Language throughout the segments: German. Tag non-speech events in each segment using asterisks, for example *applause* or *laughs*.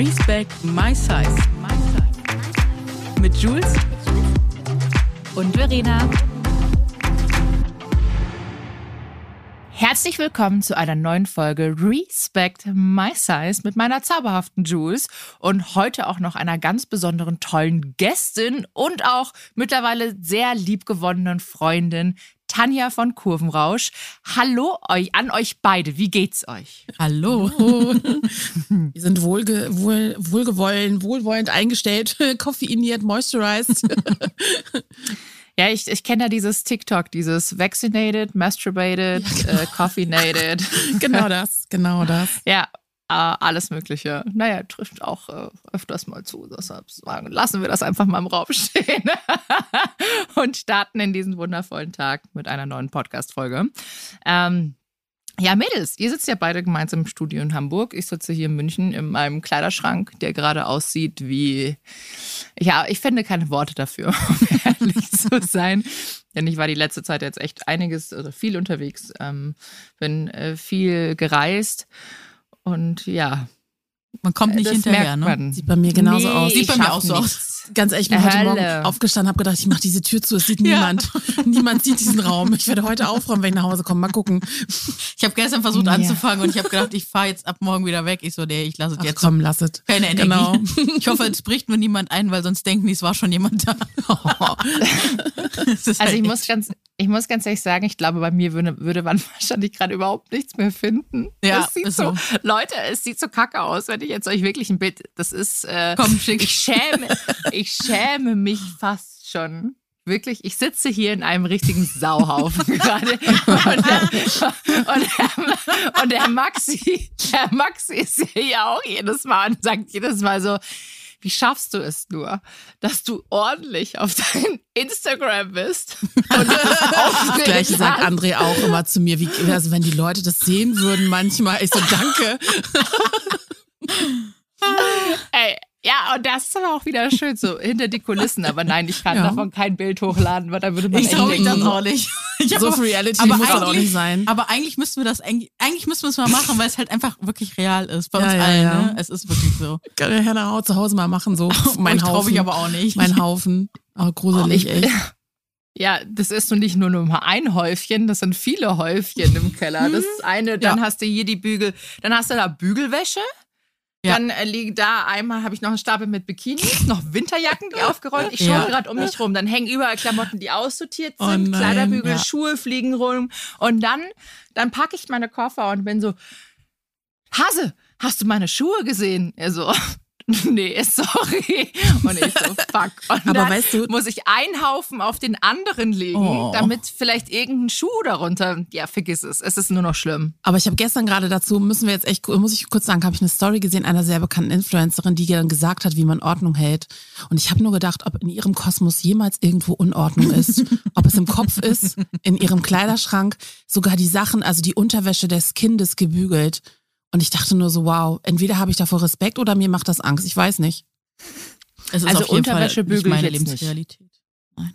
Respect My Size. Mit Jules und Verena. Herzlich willkommen zu einer neuen Folge Respect My Size mit meiner zauberhaften Jules und heute auch noch einer ganz besonderen tollen Gästin und auch mittlerweile sehr liebgewonnenen Freundin Tanja von Kurvenrausch. Hallo euch an euch beide. Wie geht's euch? Hallo. *laughs* Wir sind wohlge wohl, wohlgewollen, wohlwollend eingestellt, *laughs* koffeiniert, moisturized. *laughs* Ja, ich, ich kenne ja dieses TikTok, dieses vaccinated, masturbated, ja, genau. äh, coffeenated. genau das, genau das. Ja, alles Mögliche. Naja, trifft auch äh, öfters mal zu. Deshalb lassen wir das einfach mal im Raum *laughs* stehen *laughs* und starten in diesen wundervollen Tag mit einer neuen Podcast-Folge. Ähm, ja, Mädels, ihr sitzt ja beide gemeinsam im Studio in Hamburg. Ich sitze hier in München in meinem Kleiderschrank, der gerade aussieht wie. Ja, ich finde keine Worte dafür, *laughs* um ehrlich zu sein. Denn ich war die letzte Zeit jetzt echt einiges, also viel unterwegs, ähm, bin äh, viel gereist und ja. Man kommt nicht hinterher, ne? Sieht bei mir genauso nee, aus. Sieht bei mir auch so aus ganz ehrlich, ich bin heute Morgen aufgestanden, habe gedacht, ich mache diese Tür zu, es sieht ja. niemand. niemand sieht diesen Raum. Ich werde heute aufräumen, wenn ich nach Hause komme. Mal gucken. Ich habe gestern versucht ja. anzufangen und ich habe gedacht, ich fahre jetzt ab morgen wieder weg. Ich so, nee, ich lasse es jetzt. Komm, lass es. Keine Energie. Genau. Ich hoffe, es bricht nur niemand ein, weil sonst denken die, es war schon jemand da. *laughs* also halt ich muss ganz, ich muss ganz ehrlich sagen, ich glaube, bei mir würde, würde man *laughs* wahrscheinlich gerade überhaupt nichts mehr finden. Ja, es sieht so, so, Leute, es sieht so kacke aus, wenn ich jetzt euch wirklich ein Bild, das ist, äh, Komm, schick. ich schäme, ich schäme mich fast schon. Wirklich, ich sitze hier in einem richtigen Sauhaufen *laughs* gerade. Und der, und, der, und der Maxi, der Maxi ist hier auch jedes Mal und sagt jedes Mal so, wie schaffst du es nur, dass du ordentlich auf dein Instagram bist? Und *laughs* das Gleiche sagt André auch immer zu mir, wie, also wenn die Leute das sehen würden manchmal, ich so, danke. *laughs* *laughs* Ey, ja, und das ist aber auch wieder schön, so hinter die Kulissen. Aber nein, ich kann ja. davon kein Bild hochladen, weil da würde man Ich traue mich das auch nicht. *laughs* Ich so viel Reality muss das auch nicht sein. Aber eigentlich müssten wir das, eigentlich, eigentlich müssten wir es mal machen, weil es halt einfach wirklich real ist. Bei uns ja, allen, ja. ne? Es ist wirklich so. Kann der Herr zu Hause mal machen, so. *laughs* mein ich Haufen. Ich aber auch nicht. Mein Haufen. Oh, gruselig, oh, ich, echt. Ja, das ist nun nicht nur nur ein Häufchen, das sind viele Häufchen im Keller. Das ist eine, dann ja. hast du hier die Bügel, dann hast du da Bügelwäsche. Ja. Dann äh, liegt da einmal, habe ich noch einen Stapel mit Bikinis, noch Winterjacken, die *laughs* aufgeräumt. Ich schaue ja. gerade um mich rum. Dann hängen überall Klamotten, die aussortiert oh sind, oh nein, Kleiderbügel, ja. Schuhe fliegen rum. Und dann, dann packe ich meine Koffer und bin so, Hase, hast du meine Schuhe gesehen? Er so, *laughs* nee, sorry. Und ich so, fuck. Und Aber dann weißt du, muss ich einen Haufen auf den anderen legen, oh. damit vielleicht irgendein Schuh darunter, ja, vergiss es. Es ist nur noch schlimm. Aber ich habe gestern gerade dazu, müssen wir jetzt echt, muss ich kurz sagen, habe ich eine Story gesehen einer sehr bekannten Influencerin, die dann gesagt hat, wie man Ordnung hält. Und ich habe nur gedacht, ob in ihrem Kosmos jemals irgendwo Unordnung ist. *laughs* ob es im Kopf ist, in ihrem Kleiderschrank, sogar die Sachen, also die Unterwäsche des Kindes gebügelt. Und ich dachte nur so, wow, entweder habe ich davor Respekt oder mir macht das Angst. Ich weiß nicht. Also Unterwäsche Fall nicht meine Lebensrealität. Nein.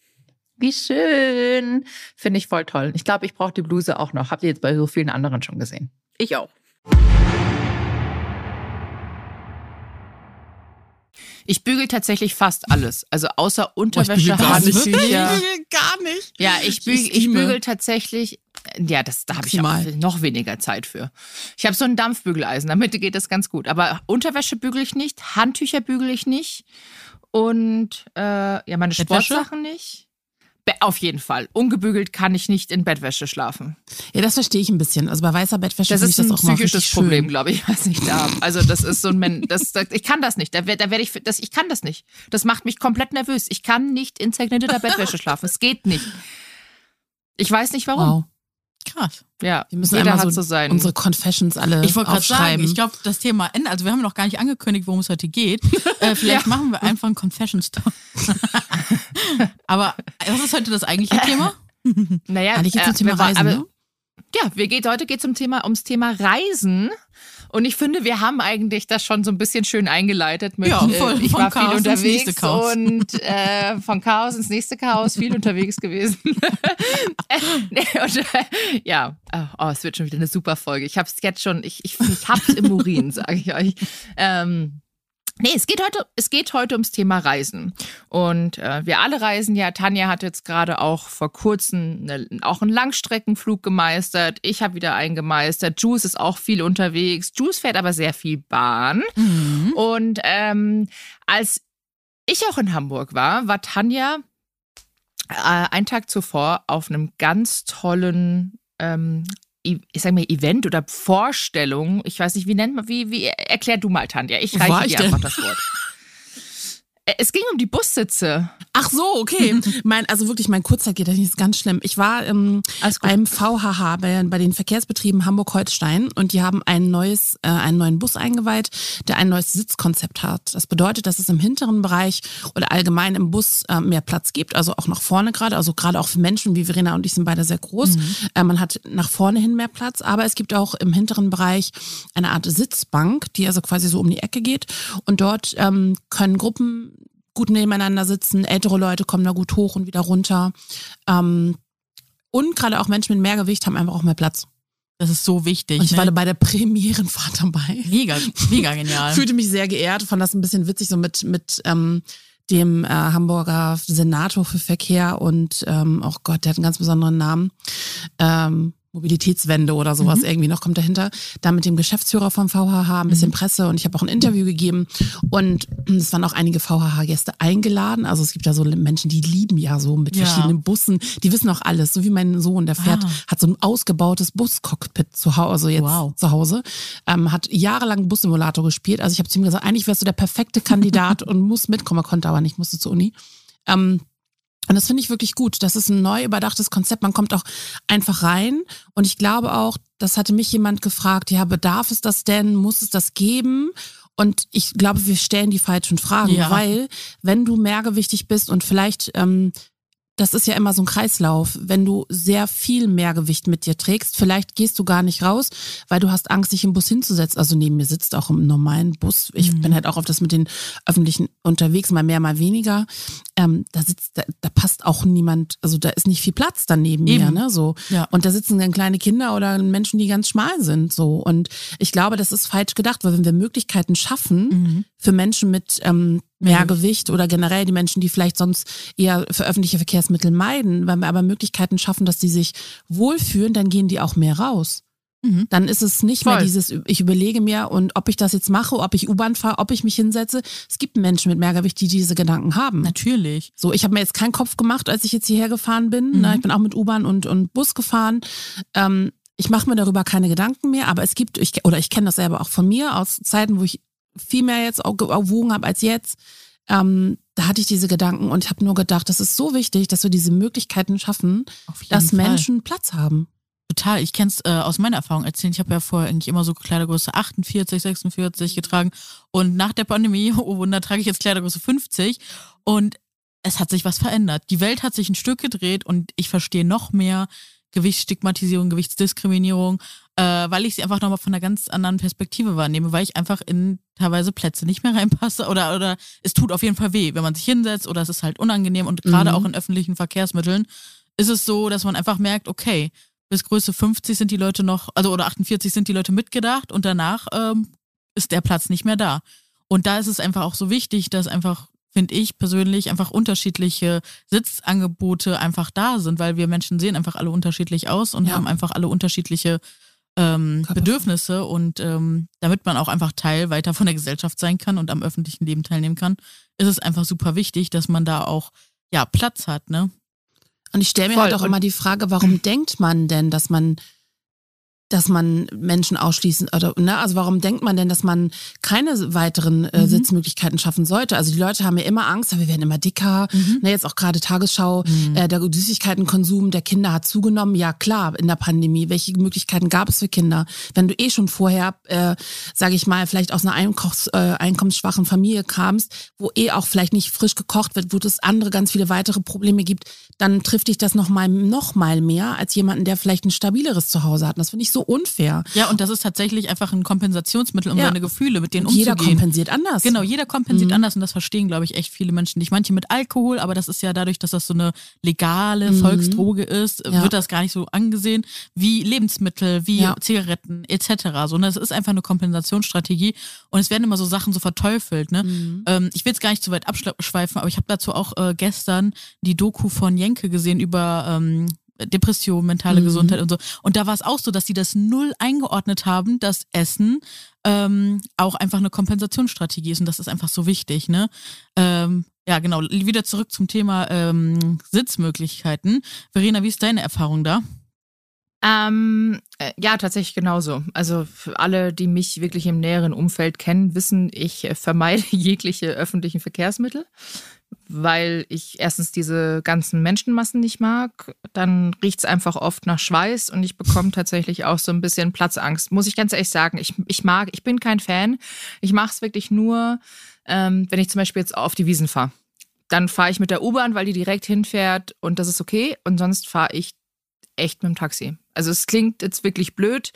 Wie schön. Finde ich voll toll. Ich glaube, ich brauche die Bluse auch noch. Habt ihr jetzt bei so vielen anderen schon gesehen? Ich auch. Ich bügel tatsächlich fast alles. Also außer Unterwäsche, bügel gar nicht. Handtücher. Ich bügel gar nicht. Ja, ich bügel, ich bügel tatsächlich. Ja, das, da habe ich auch noch weniger Zeit für. Ich habe so ein Dampfbügeleisen, damit geht das ganz gut. Aber Unterwäsche bügel ich nicht, Handtücher bügel ich nicht und äh, ja, meine? Sportsachen nicht. Auf jeden Fall. Ungebügelt kann ich nicht in Bettwäsche schlafen. Ja, das verstehe ich ein bisschen. Also bei weißer Bettwäsche Das ist das ein auch mal psychisches. Problem, glaube ich, *laughs* was ich da habe. Also das ist so ein Men das, das ich kann das nicht. Da, da werde ich das ich kann das nicht. Das macht mich komplett nervös. Ich kann nicht in zerknitterter Bettwäsche schlafen. Es geht nicht. Ich weiß nicht warum. Wow. Krass. Ja, Wir müssen jeder einmal so so sein. unsere Confessions alle Ich wollte gerade sagen, ich glaube, das Thema Ende, also wir haben noch gar nicht angekündigt, worum es heute geht. *laughs* Äh, vielleicht machen wir einfach einen Confession Talk. *laughs* Aber was ist heute das eigentliche Thema? naja, Eigentlich geht's zum Thema wir war- Reisen, aber- ne? Ja, wir geht, heute geht zum Thema, ums Thema Reisen. Und ich finde, wir haben eigentlich das schon so ein bisschen schön eingeleitet mit, Ja, voll. äh, ich war viel Chaos ins unterwegs und äh, von Chaos ins nächste Chaos, viel unterwegs gewesen. *laughs* *laughs* Und, äh, ja, oh, es wird schon wieder eine super Folge. Ich hab's jetzt schon, ich, ich, ich hab's im Urin, sage ich euch. Ähm, Nee, es geht heute, es geht heute ums Thema Reisen. Und äh, wir alle reisen ja. Tanja hat jetzt gerade auch vor kurzem eine, auch einen Langstreckenflug gemeistert. Ich habe wieder einen gemeistert. Juice ist auch viel unterwegs. Juice fährt aber sehr viel Bahn. Und ähm, als ich auch in Hamburg war, war Tanja äh, einen Tag zuvor auf einem ganz tollen ähm, ich sag mal Event oder Vorstellung, ich weiß nicht, wie nennt man, wie, wie, erklär du mal, Tanja. Ich reiche ich dir denn? einfach das Wort. Es ging um die Bussitze. Ach so, okay. *laughs* mein, also wirklich, mein Kurzzeitgedächtnis ist ganz schlimm. Ich war ähm, beim VHH, bei, bei den Verkehrsbetrieben Hamburg-Holstein und die haben ein neues, äh, einen neuen Bus eingeweiht, der ein neues Sitzkonzept hat. Das bedeutet, dass es im hinteren Bereich oder allgemein im Bus äh, mehr Platz gibt, also auch nach vorne gerade, also gerade auch für Menschen wie Verena und ich sind beide sehr groß. Äh, man hat nach vorne hin mehr Platz, aber es gibt auch im hinteren Bereich eine Art Sitzbank, die also quasi so um die Ecke geht und dort ähm, können Gruppen gut nebeneinander sitzen, ältere Leute kommen da gut hoch und wieder runter. Ähm, und gerade auch Menschen mit mehr Gewicht haben einfach auch mehr Platz. Das ist so wichtig. Und ich ne? war bei der Premierenfahrt dabei. mega, mega *laughs* genial. Fühlte mich sehr geehrt, fand das ein bisschen witzig, so mit, mit ähm, dem äh, Hamburger Senator für Verkehr und ähm, oh Gott, der hat einen ganz besonderen Namen. Ähm, Mobilitätswende oder sowas irgendwie noch kommt dahinter. Da mit dem Geschäftsführer vom VHH, ein bisschen Presse und ich habe auch ein Interview gegeben und es waren auch einige VHH-Gäste eingeladen. Also es gibt ja so Menschen, die lieben ja so mit Ja. verschiedenen Bussen, die wissen auch alles. So wie mein Sohn, der fährt, Ah. hat so ein ausgebautes Buscockpit zu Hause, also jetzt Wow. zu Hause, ähm, hat jahrelang Bussimulator gespielt. Also ich habe zu ihm gesagt, eigentlich wärst du der perfekte Kandidat *laughs* und muss mitkommen. Er konnte aber nicht, musste zur Uni. Ähm, und das finde ich wirklich gut. Das ist ein neu überdachtes Konzept. Man kommt auch einfach rein. Und ich glaube auch, das hatte mich jemand gefragt, ja, bedarf es das denn? Muss es das geben? Und ich glaube, wir stellen die falschen Fragen, Ja. weil wenn du mehrgewichtig bist und vielleicht, ähm, das ist ja immer so ein Kreislauf, wenn du sehr viel Mehrgewicht mit dir trägst, vielleicht gehst du gar nicht raus, weil du hast Angst, dich im Bus hinzusetzen. Also neben mir sitzt auch im normalen Bus. Ich Mhm. bin halt auch auf das mit den Öffentlichen unterwegs, mal mehr, mal weniger. Ähm, da sitzt, da, da passt auch niemand, also da ist nicht viel Platz dann neben mir, Eben. ne? So. Ja. Und da sitzen dann kleine Kinder oder Menschen, die ganz schmal sind. So. Und ich glaube, das ist falsch gedacht, weil wenn wir Möglichkeiten schaffen Mhm. für Menschen mit ähm, Mehrgewicht oder generell die Menschen, die vielleicht sonst eher für öffentliche Verkehrsmittel meiden, wenn wir aber Möglichkeiten schaffen, dass die sich wohlfühlen, dann gehen die auch mehr raus. Mhm. Dann ist es nicht mehr Voll. dieses, ich überlege mir und ob ich das jetzt mache, ob ich U-Bahn fahre, ob ich mich hinsetze. Es gibt Menschen mit Mehrgewicht, die diese Gedanken haben. Natürlich. So, ich habe mir jetzt keinen Kopf gemacht, als ich jetzt hierher gefahren bin. Mhm. Ne? Ich bin auch mit U-Bahn und, und Bus gefahren. Ähm, ich mache mir darüber keine Gedanken mehr, aber es gibt, ich, oder ich kenne das selber auch von mir aus Zeiten, wo ich viel mehr jetzt auch gewogen habe als jetzt. Ähm, da hatte ich diese Gedanken und ich habe nur gedacht, das ist so wichtig, dass wir diese Möglichkeiten schaffen, dass Fall. Menschen Platz haben. Total. Ich kenn's äh, aus meiner Erfahrung erzählen. Ich habe ja vorher eigentlich immer so Kleidergröße 48, 46 getragen. Und nach der Pandemie, *laughs* oh Wunder, trage ich jetzt Kleidergröße 50. Und es hat sich was verändert. Die Welt hat sich ein Stück gedreht und ich verstehe noch mehr Gewichtsstigmatisierung, Gewichtsdiskriminierung. äh, weil ich sie einfach nochmal von einer ganz anderen Perspektive wahrnehme, weil ich einfach in teilweise Plätze nicht mehr *laughs* reinpasse oder, oder es tut auf jeden Fall weh, wenn man sich hinsetzt oder es ist halt unangenehm und gerade Mhm. auch in öffentlichen Verkehrsmitteln ist es so, dass man einfach merkt, okay, bis Größe 50 sind die Leute noch, also oder 48 sind die Leute mitgedacht und danach ähm, ist der Platz nicht mehr da. Und da ist es einfach auch so wichtig, dass einfach, finde ich persönlich, einfach unterschiedliche Sitzangebote einfach da sind, weil wir Menschen sehen einfach alle unterschiedlich aus und Ja. haben einfach alle unterschiedliche ähm. Bedürfnisse und ähm, damit man auch einfach Teil weiter von der Gesellschaft sein kann und am öffentlichen Leben teilnehmen kann, ist es einfach super wichtig, dass man da auch ja Platz hat, ne? Und ich stelle mir Voll. halt auch Und- immer die Frage, warum denkt man denn, dass man dass man Menschen ausschließen oder ne, also warum denkt man denn, dass man keine weiteren äh, Mhm. Sitzmöglichkeiten schaffen sollte? Also die Leute haben ja immer Angst, wir werden immer dicker. Ne, jetzt auch gerade Tagesschau, Mhm. äh, der Süßigkeitenkonsum der Kinder hat zugenommen. Ja klar, in der Pandemie. Welche Möglichkeiten gab es für Kinder? Wenn du eh schon vorher, äh, sage ich mal, vielleicht aus einer Einkochs, äh, einkommensschwachen Familie kamst, wo eh auch vielleicht nicht frisch gekocht wird, wo es andere ganz viele weitere Probleme gibt, dann trifft dich das noch mal, noch mal mehr als jemanden, der vielleicht ein stabileres Zuhause hat. Und Das finde ich so unfair. Ja, und das ist tatsächlich einfach ein Kompensationsmittel, um Ja. seine Gefühle mit denen Und jeder umzugehen. kompensiert anders. Genau, jeder kompensiert Mhm. anders und das verstehen, glaube ich, echt viele Menschen nicht. Manche mit Alkohol, aber das ist ja dadurch, dass das so eine legale Mhm. Volksdroge ist, Ja. wird das gar nicht so angesehen wie Lebensmittel, wie Ja. Zigaretten etc. So, ne? Das ist einfach eine Kompensationsstrategie und es werden immer so Sachen so verteufelt. Ne? Mhm. Ähm, ich will jetzt gar nicht zu weit abschweifen, aber ich habe dazu auch äh, gestern die Doku von Jenke gesehen über ähm, Depression, mentale Mhm. Gesundheit und so. Und da war es auch so, dass sie das null eingeordnet haben, dass Essen ähm, auch einfach eine Kompensationsstrategie ist und das ist einfach so wichtig. Ne? Ähm, ja, genau. Wieder zurück zum Thema ähm, Sitzmöglichkeiten. Verena, wie ist deine Erfahrung da? Ähm, äh, ja, tatsächlich genauso. Also für alle, die mich wirklich im näheren Umfeld kennen, wissen, ich vermeide *laughs* jegliche öffentlichen Verkehrsmittel, weil ich erstens diese ganzen Menschenmassen nicht mag. Dann riecht's einfach oft nach Schweiß und ich bekomme *laughs* tatsächlich auch so ein bisschen Platzangst. Muss ich ganz ehrlich sagen. Ich, ich mag, ich bin kein Fan. Ich mache es wirklich nur, ähm, wenn ich zum Beispiel jetzt auf die Wiesen fahre. Dann fahre ich mit der U-Bahn, weil die direkt hinfährt und das ist okay. Und sonst fahre ich echt mit dem Taxi. Also es klingt jetzt wirklich blöd,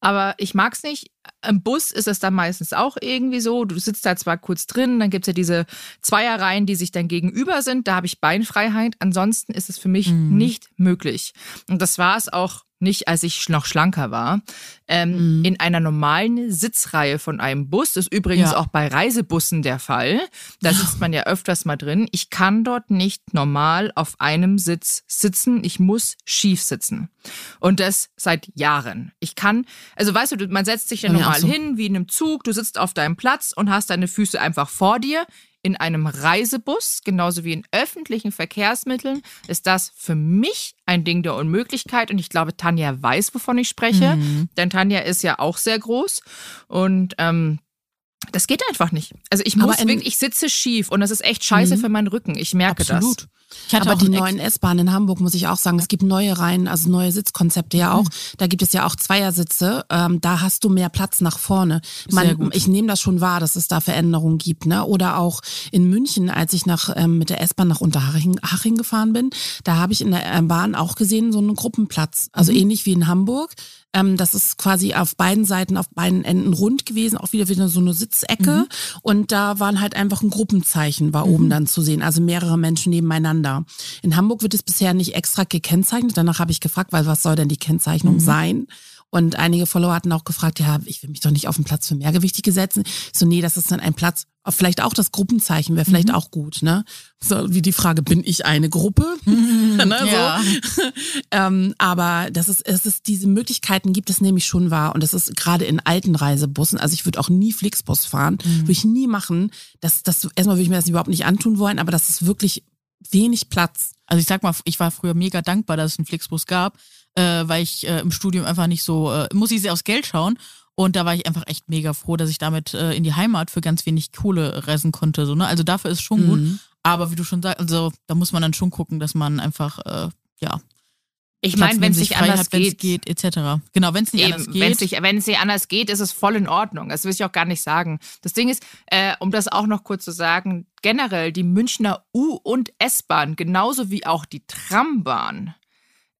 aber ich mag's nicht. Im Bus ist es dann meistens auch irgendwie so. Du sitzt da zwar kurz drin, dann gibt's ja diese Zweierreihen, die sich dann gegenüber sind. Da habe ich Beinfreiheit. Ansonsten ist es für mich Mhm. nicht möglich. Und das war es auch nicht, als ich noch schlanker war. Ähm, Mhm. In einer normalen Sitzreihe von einem Bus, ist übrigens Ja. auch bei Reisebussen der Fall. Da sitzt man ja öfters mal drin. Ich kann dort nicht normal auf einem Sitz sitzen. Ich muss schief sitzen. Und das seit Jahren. Ich kann, also weißt du, man setzt sich ja normal so. hin, wie in einem Zug. Du sitzt auf deinem Platz und hast deine Füße einfach vor dir. In einem Reisebus, genauso wie in öffentlichen Verkehrsmitteln, ist das für mich ein Ding der Unmöglichkeit. Und ich glaube, Tanja weiß, wovon ich spreche. Mhm. Denn Tanja ist ja auch sehr groß. Und ähm, das geht einfach nicht. Also ich muss wirklich, ich sitze schief und das ist echt scheiße Mhm. für meinen Rücken. Ich merke Absolut. das. Ich hatte Aber auch die neuen S-Bahnen in Hamburg, muss ich auch sagen, es gibt neue Reihen, also neue Sitzkonzepte ja auch. Da gibt es ja auch Zweiersitze. Ähm, da hast du mehr Platz nach vorne. Man, ich nehme das schon wahr, dass es da Veränderungen gibt. Ne? Oder auch in München, als ich nach, ähm, mit der S-Bahn nach Unterhaching Haching gefahren bin, da habe ich in der äh, Bahn auch gesehen, so einen Gruppenplatz. Also ähnlich wie in Hamburg. Ähm, das ist quasi auf beiden Seiten, auf beiden Enden rund gewesen, auch wieder wieder so eine Sitzecke. Und da waren halt einfach ein Gruppenzeichen, war oben dann zu sehen. Also mehrere Menschen nebeneinander. In Hamburg wird es bisher nicht extra gekennzeichnet. Danach habe ich gefragt, weil was soll denn die Kennzeichnung sein? Und einige Follower hatten auch gefragt, ja, ich will mich doch nicht auf einen Platz für Mehrgewichtige setzen. Ich so, nee, das ist dann ein Platz, vielleicht auch das Gruppenzeichen wäre vielleicht auch gut, ne? So wie die Frage, bin ich eine Gruppe? *laughs* ne, so. Ja. *laughs* ähm, aber das ist, es ist, diese Möglichkeiten gibt es nämlich schon wahr. Und das ist gerade in alten Reisebussen, also ich würde auch nie Flixbus fahren, würde ich nie machen. Das, das, erstmal würde ich mir das überhaupt nicht antun wollen, aber das ist wirklich wenig Platz. Also ich sag mal, ich war früher mega dankbar, dass es einen Flixbus gab, äh, weil ich äh, im Studium einfach nicht so, äh, muss ich sehr aufs Geld schauen. Und da war ich einfach echt mega froh, dass ich damit äh, in die Heimat für ganz wenig Kohle reisen konnte. So, ne? Also dafür ist schon gut. Mhm. Aber wie du schon sagst, also da muss man dann schon gucken, dass man einfach, äh, ja, Ich meine, wenn es sich nicht anders hat, geht, geht, etc. Genau, wenn es nicht anders Eben, es geht. nicht, wenn es nicht anders geht, ist es voll in Ordnung. Das will ich auch gar nicht sagen. Das Ding ist, äh, um das auch noch kurz zu sagen, generell die Münchner U- und S-Bahn, genauso wie auch die Trambahn,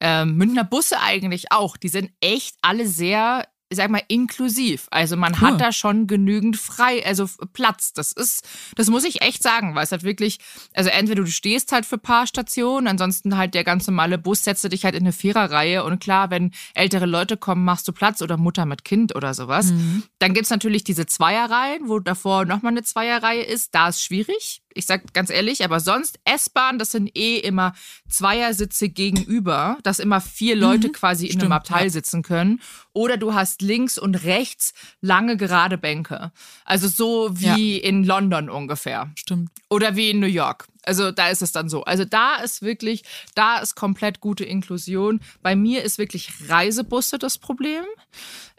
Ähm, Münchner Busse eigentlich auch. Die sind echt alle sehr ich sag mal, inklusiv. Also man Cool. hat da schon genügend frei, also Platz. Das ist, das muss ich echt sagen, weil es halt wirklich, also entweder du stehst halt für paar Stationen, ansonsten halt der ganz normale Bus setzt dich halt in eine Viererreihe und klar, wenn ältere Leute kommen, machst du Platz oder Mutter mit Kind oder sowas. Mhm. Dann gibt's natürlich diese Zweierreihen, wo davor nochmal eine Zweierreihe ist. Da ist schwierig. Ich sag ganz ehrlich, aber sonst S-Bahn, das sind eh immer Zweiersitze gegenüber, dass immer vier Leute quasi in einem Stimmt, Abteil ja. sitzen können. Oder du hast links und rechts lange gerade Bänke. Also so wie in London ungefähr. Stimmt. Oder wie in New York. Also da ist es dann so. Also da ist wirklich, da ist komplett gute Inklusion. Bei mir ist wirklich Reisebusse das Problem.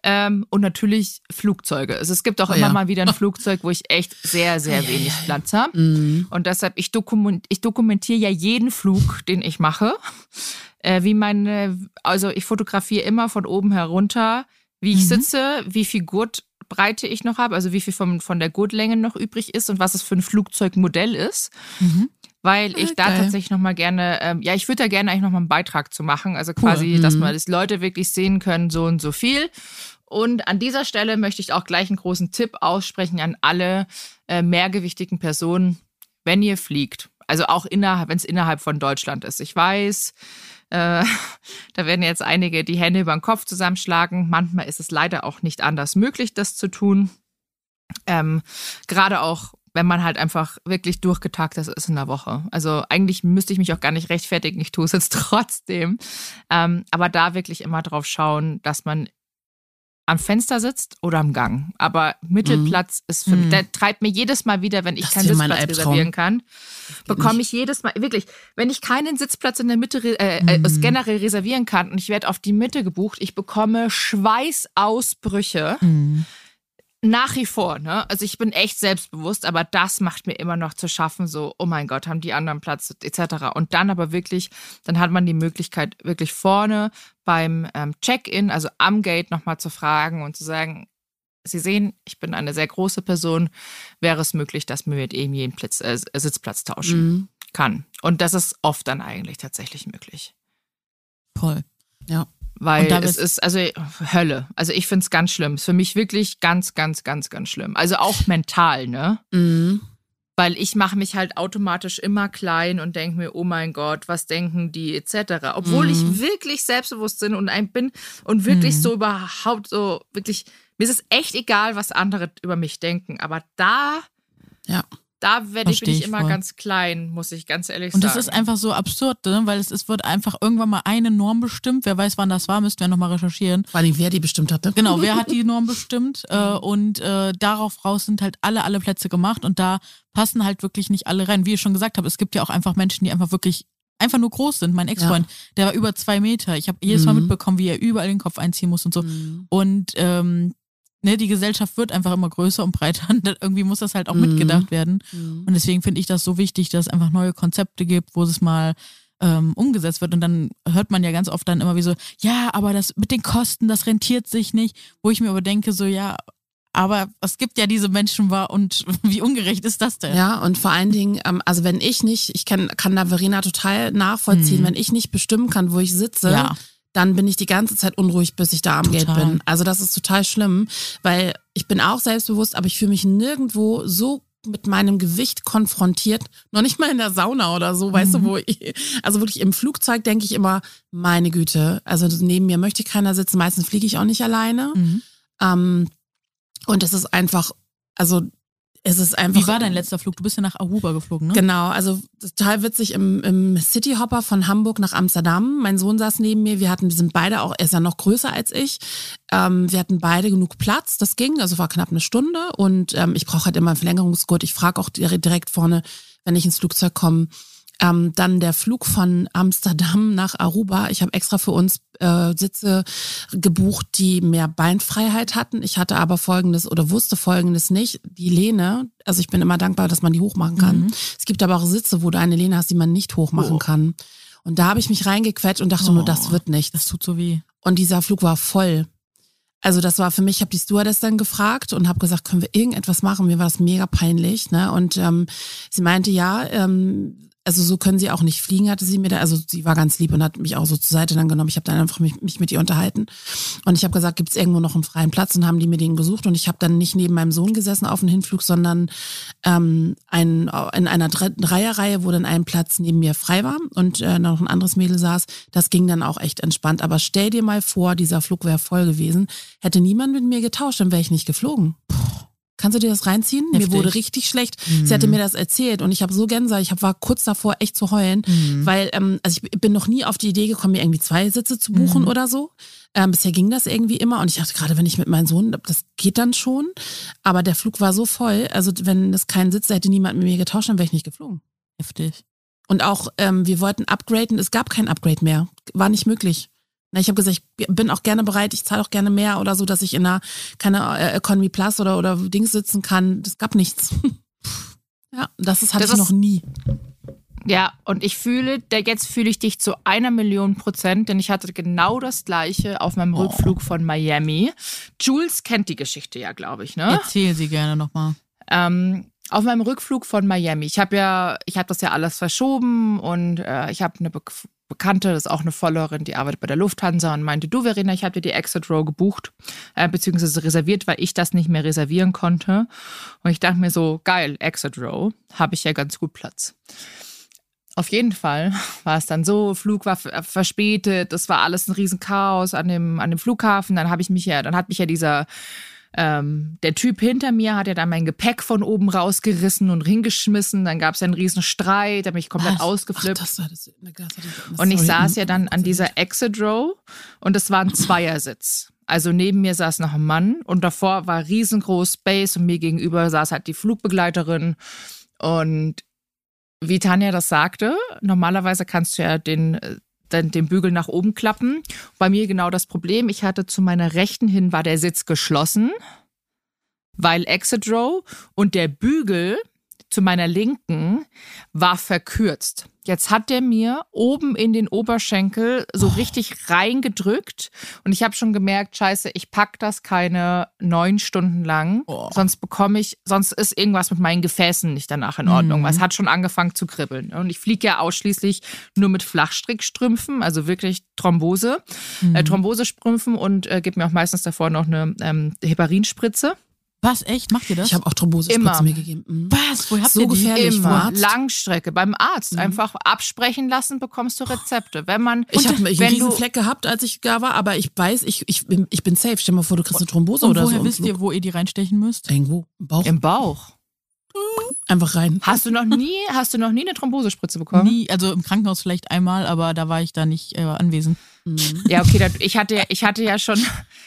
Ähm, und natürlich Flugzeuge. Also es gibt auch Oh immer ja. mal wieder ein *laughs* Flugzeug, wo ich echt sehr, sehr wenig Platz habe. Mhm. Und deshalb, ich, dokument, ich dokumentiere ja jeden Flug, den ich mache. Äh, wie meine, also ich fotografiere immer von oben herunter, wie ich Mhm. sitze, wie viel Gurtbreite ich noch habe, also wie viel vom, von der Gurtlänge noch übrig ist und was es für ein Flugzeugmodell ist. Mhm. Weil ich Ah, da geil. tatsächlich nochmal gerne, ähm, ja, ich würde da gerne eigentlich nochmal einen Beitrag zu machen. Also quasi, Mhm. dass man das Leute wirklich sehen können, so und so viel. Und an dieser Stelle möchte ich auch gleich einen großen Tipp aussprechen an alle äh, mehrgewichtigen Personen, wenn ihr fliegt. Also auch innerhalb, wenn es innerhalb von Deutschland ist. Ich weiß, äh, *laughs* da werden jetzt einige die Hände über den Kopf zusammenschlagen. Manchmal ist es leider auch nicht anders möglich, das zu tun. Ähm, Gerade auch, wenn man halt einfach wirklich durchgetaktet ist in der Woche. Also eigentlich müsste ich mich auch gar nicht rechtfertigen. Ich tue es jetzt *laughs* trotzdem. Ähm, aber da wirklich immer drauf schauen, dass man am Fenster sitzt oder am Gang. Aber Mittelplatz ist für mich, Mhm. der treibt mir jedes Mal wieder, wenn ich Das keinen Sitzplatz reservieren kann, bekomme ich jedes Mal, wirklich, wenn ich keinen Sitzplatz in der Mitte äh, äh, Mhm. generell reservieren kann und ich werde auf die Mitte gebucht, ich bekomme Schweißausbrüche. Nach wie vor, ne? Also ich bin echt selbstbewusst, aber das macht mir immer noch zu schaffen, so, oh mein Gott, haben die anderen Platz, etc. Und dann aber wirklich, dann hat man die Möglichkeit, wirklich vorne beim ähm, Check-in, also am Gate nochmal zu fragen und zu sagen, Sie sehen, ich bin eine sehr große Person, wäre es möglich, dass man mit ihm jeden Platz, äh, Sitzplatz tauschen Mhm. kann. Und das ist oft dann eigentlich tatsächlich möglich. Voll. Weil es ist, also Hölle. Also ich finde es ganz schlimm. Ist für mich wirklich ganz, ganz, ganz, ganz schlimm. Also auch mental, ne? Mhm. Weil ich mache mich halt automatisch immer klein und denke mir, oh mein Gott, was denken die, etc. Obwohl Mhm. ich wirklich selbstbewusst bin und ein bin und wirklich Mhm. so überhaupt so, wirklich, mir ist es echt egal, was andere über mich denken. Aber da, Ja. Da werde ich, bin ich ich immer voll. ganz klein, muss ich ganz ehrlich Und sagen. das ist einfach so absurd, ne? weil es, es wird einfach irgendwann mal eine Norm bestimmt. Wer weiß, wann das war, müssten wir nochmal recherchieren. Vor allem, wer die bestimmt hatte. Genau, wer hat die *laughs* Norm bestimmt? Äh, und äh, darauf raus sind halt alle, alle Plätze gemacht und da passen halt wirklich nicht alle rein. Wie ich schon gesagt habe, es gibt ja auch einfach Menschen, die einfach wirklich einfach nur groß sind. Mein Ex-Freund, der war über zwei Meter. Ich habe jedes Mal Mhm. mitbekommen, wie er überall den Kopf einziehen muss und so. Mhm. Und ähm, ne, die Gesellschaft wird einfach immer größer und breiter. *laughs* Und irgendwie muss das halt auch Mhm. mitgedacht werden. Mhm. Und deswegen finde ich das so wichtig, dass es einfach neue Konzepte gibt, wo es mal ähm, umgesetzt wird. Und dann hört man ja ganz oft dann immer wie so, ja, aber das mit den Kosten, das rentiert sich nicht. Wo ich mir aber denke, so, ja, aber es gibt ja diese Menschen war und *laughs* wie ungerecht ist das denn? Ja, und vor allen Dingen, ähm, also wenn ich nicht, ich kann, kann da Verena total nachvollziehen, Mhm. wenn ich nicht bestimmen kann, wo ich sitze, Ja. Dann bin ich die ganze Zeit unruhig, bis ich da am Total. bin. Also das ist total schlimm, weil ich bin auch selbstbewusst, aber ich fühle mich nirgendwo so mit meinem Gewicht konfrontiert, noch nicht mal in der Sauna oder so, weißt du, Mhm. wo ich, also wirklich im Flugzeug denke ich immer, meine Güte, also neben mir möchte keiner sitzen, meistens fliege ich auch nicht alleine. Mhm. Ähm, und es ist einfach, also es ist einfach. Wie war dein letzter Flug? Du bist ja nach Aruba geflogen, ne? Genau, also total witzig im, im Cityhopper von Hamburg nach Amsterdam. Mein Sohn saß neben mir. Wir hatten, wir sind beide auch, er ist ja noch größer als ich. Ähm, wir hatten beide genug Platz, das ging, also war knapp eine Stunde. Und ähm, ich brauche halt immer einen Verlängerungsgurt. Ich frage auch dire- direkt vorne, wenn ich ins Flugzeug komme. Ähm, dann der Flug von Amsterdam nach Aruba. Ich habe extra für uns äh, Sitze gebucht, die mehr Beinfreiheit hatten. Ich hatte aber folgendes oder wusste folgendes nicht. Die Lehne, also ich bin immer dankbar, dass man die hochmachen kann. Mhm. Es gibt aber auch Sitze, wo du eine Lehne hast, die man nicht hochmachen Oh. kann. Und da habe ich mich reingequetscht und dachte nur, Oh, das wird Das nichts. tut so weh. Und dieser Flug war voll. Also das war für mich, ich habe die Stewardess dann gefragt und habe gesagt, können wir irgendetwas machen? Mir war das mega peinlich. Ne? Und ähm, sie meinte, ja, ähm, also so können sie auch nicht fliegen, hatte sie mir da, also sie war ganz lieb und hat mich auch so zur Seite dann genommen. Ich habe dann einfach mich, mich mit ihr unterhalten und ich habe gesagt, gibt es irgendwo noch einen freien Platz und haben die mir den gesucht und ich habe dann nicht neben meinem Sohn gesessen auf dem Hinflug, sondern ähm, ein, in einer Dreierreihe, wo dann ein Platz neben mir frei war und äh, noch ein anderes Mädel saß. Das ging dann auch echt entspannt. Aber stell dir mal vor, dieser Flug wäre voll gewesen, hätte niemand mit mir getauscht, dann wäre ich nicht geflogen. Kannst du dir das reinziehen? Heftig. Mir wurde richtig schlecht. Mhm. Sie hatte mir das erzählt und ich habe so Gänsehaut. Ich hab, war kurz davor, echt zu heulen, Mhm. weil ähm, also ich bin noch nie auf die Idee gekommen, mir irgendwie zwei Sitze zu buchen Mhm. oder so. Ähm, bisher ging das irgendwie immer und ich dachte gerade, wenn ich mit meinem Sohn, das geht dann schon. Aber der Flug war so voll, also wenn es keinen Sitz, hätte niemand mit mir getauscht, dann wäre ich nicht geflogen. Heftig. Und auch ähm, wir wollten upgraden, es gab kein Upgrade mehr, war nicht möglich. Na, Ich habe gesagt, ich bin auch gerne bereit, ich zahle auch gerne mehr oder so, dass ich in einer keine äh, Economy Plus oder oder Dings sitzen kann. Das gab nichts. *laughs* ja, das ist hatte Das ich noch nie. Ja, und ich fühle, der jetzt fühle ich dich zu einer Million Prozent, denn ich hatte genau das gleiche auf meinem Rückflug von Miami. Jules kennt die Geschichte ja, glaube ich, ne? Erzähl sie gerne nochmal. Ähm, auf meinem Rückflug von Miami. Ich habe ja, ich habe das ja alles verschoben und äh, ich habe eine Bekannte, das ist auch eine Followerin, die arbeitet bei der Lufthansa und meinte, du Verena, ich habe dir die Exit Row gebucht, äh, beziehungsweise reserviert, weil ich das nicht mehr reservieren konnte. Und ich dachte mir so, geil, Exit Row, habe ich ja ganz gut Platz. Auf jeden Fall *laughs* war es dann so, Flug war ver- verspätet, das war alles ein Riesenchaos an dem, an dem Flughafen. Dann habe ich mich ja, dann hat mich ja dieser ähm, der Typ hinter mir hat ja dann mein Gepäck von oben rausgerissen und hingeschmissen. Dann gab es ja einen riesen Streit, da bin ich komplett Was? ausgeflippt. Ach, das war das, das ich- und ich sorry. saß ja dann an dieser Exit Row und es war ein Zweiersitz. Also neben mir saß noch ein Mann und davor war riesengroß Space und mir gegenüber saß halt die Flugbegleiterin. Und wie Tanja das sagte, normalerweise kannst du ja den, den, den Bügel nach oben klappen. Bei mir genau das Problem. Ich hatte zu meiner Rechten hin war der Sitz geschlossen, weil Exit Row und der Bügel zu meiner Linken war verkürzt. Jetzt hat der mir oben in den Oberschenkel so richtig reingedrückt und ich habe schon gemerkt, scheiße, ich pack das keine neun Stunden lang, Oh. sonst bekomme ich, sonst ist irgendwas mit meinen Gefäßen nicht danach in Ordnung. Mhm. weil Es hat schon angefangen zu kribbeln und ich fliege ja ausschließlich nur mit Flachstrickstrümpfen, also wirklich Thrombose, Mhm. äh, Thrombosestrümpfen und äh, gebe mir auch meistens davor noch eine ähm, Heparinspritze. Was, echt? Macht ihr das? Ich habe auch Thrombose Immer. mir gegeben. Mhm. Was? Wo habt So ihr die? gefährlich. Immer. Arzt? Langstrecke. Beim Arzt. Mhm. Einfach absprechen lassen, bekommst du Rezepte. Wenn man. Ich habe einen riesen Fleck gehabt, als ich da war, aber ich weiß, ich, ich, bin, ich bin safe. Stell dir mal vor, du kriegst eine Thrombose Und oder woher so. wisst ihr, wo ihr die reinstechen müsst? Irgendwo im Bauch. Im Bauch. Einfach rein. Hast du noch nie, hast du noch nie eine Thrombosespritze bekommen? Nie, also im Krankenhaus vielleicht einmal, aber da war ich da nicht äh, anwesend. Mhm. Ja, okay, da, ich hatte, ich hatte ja schon,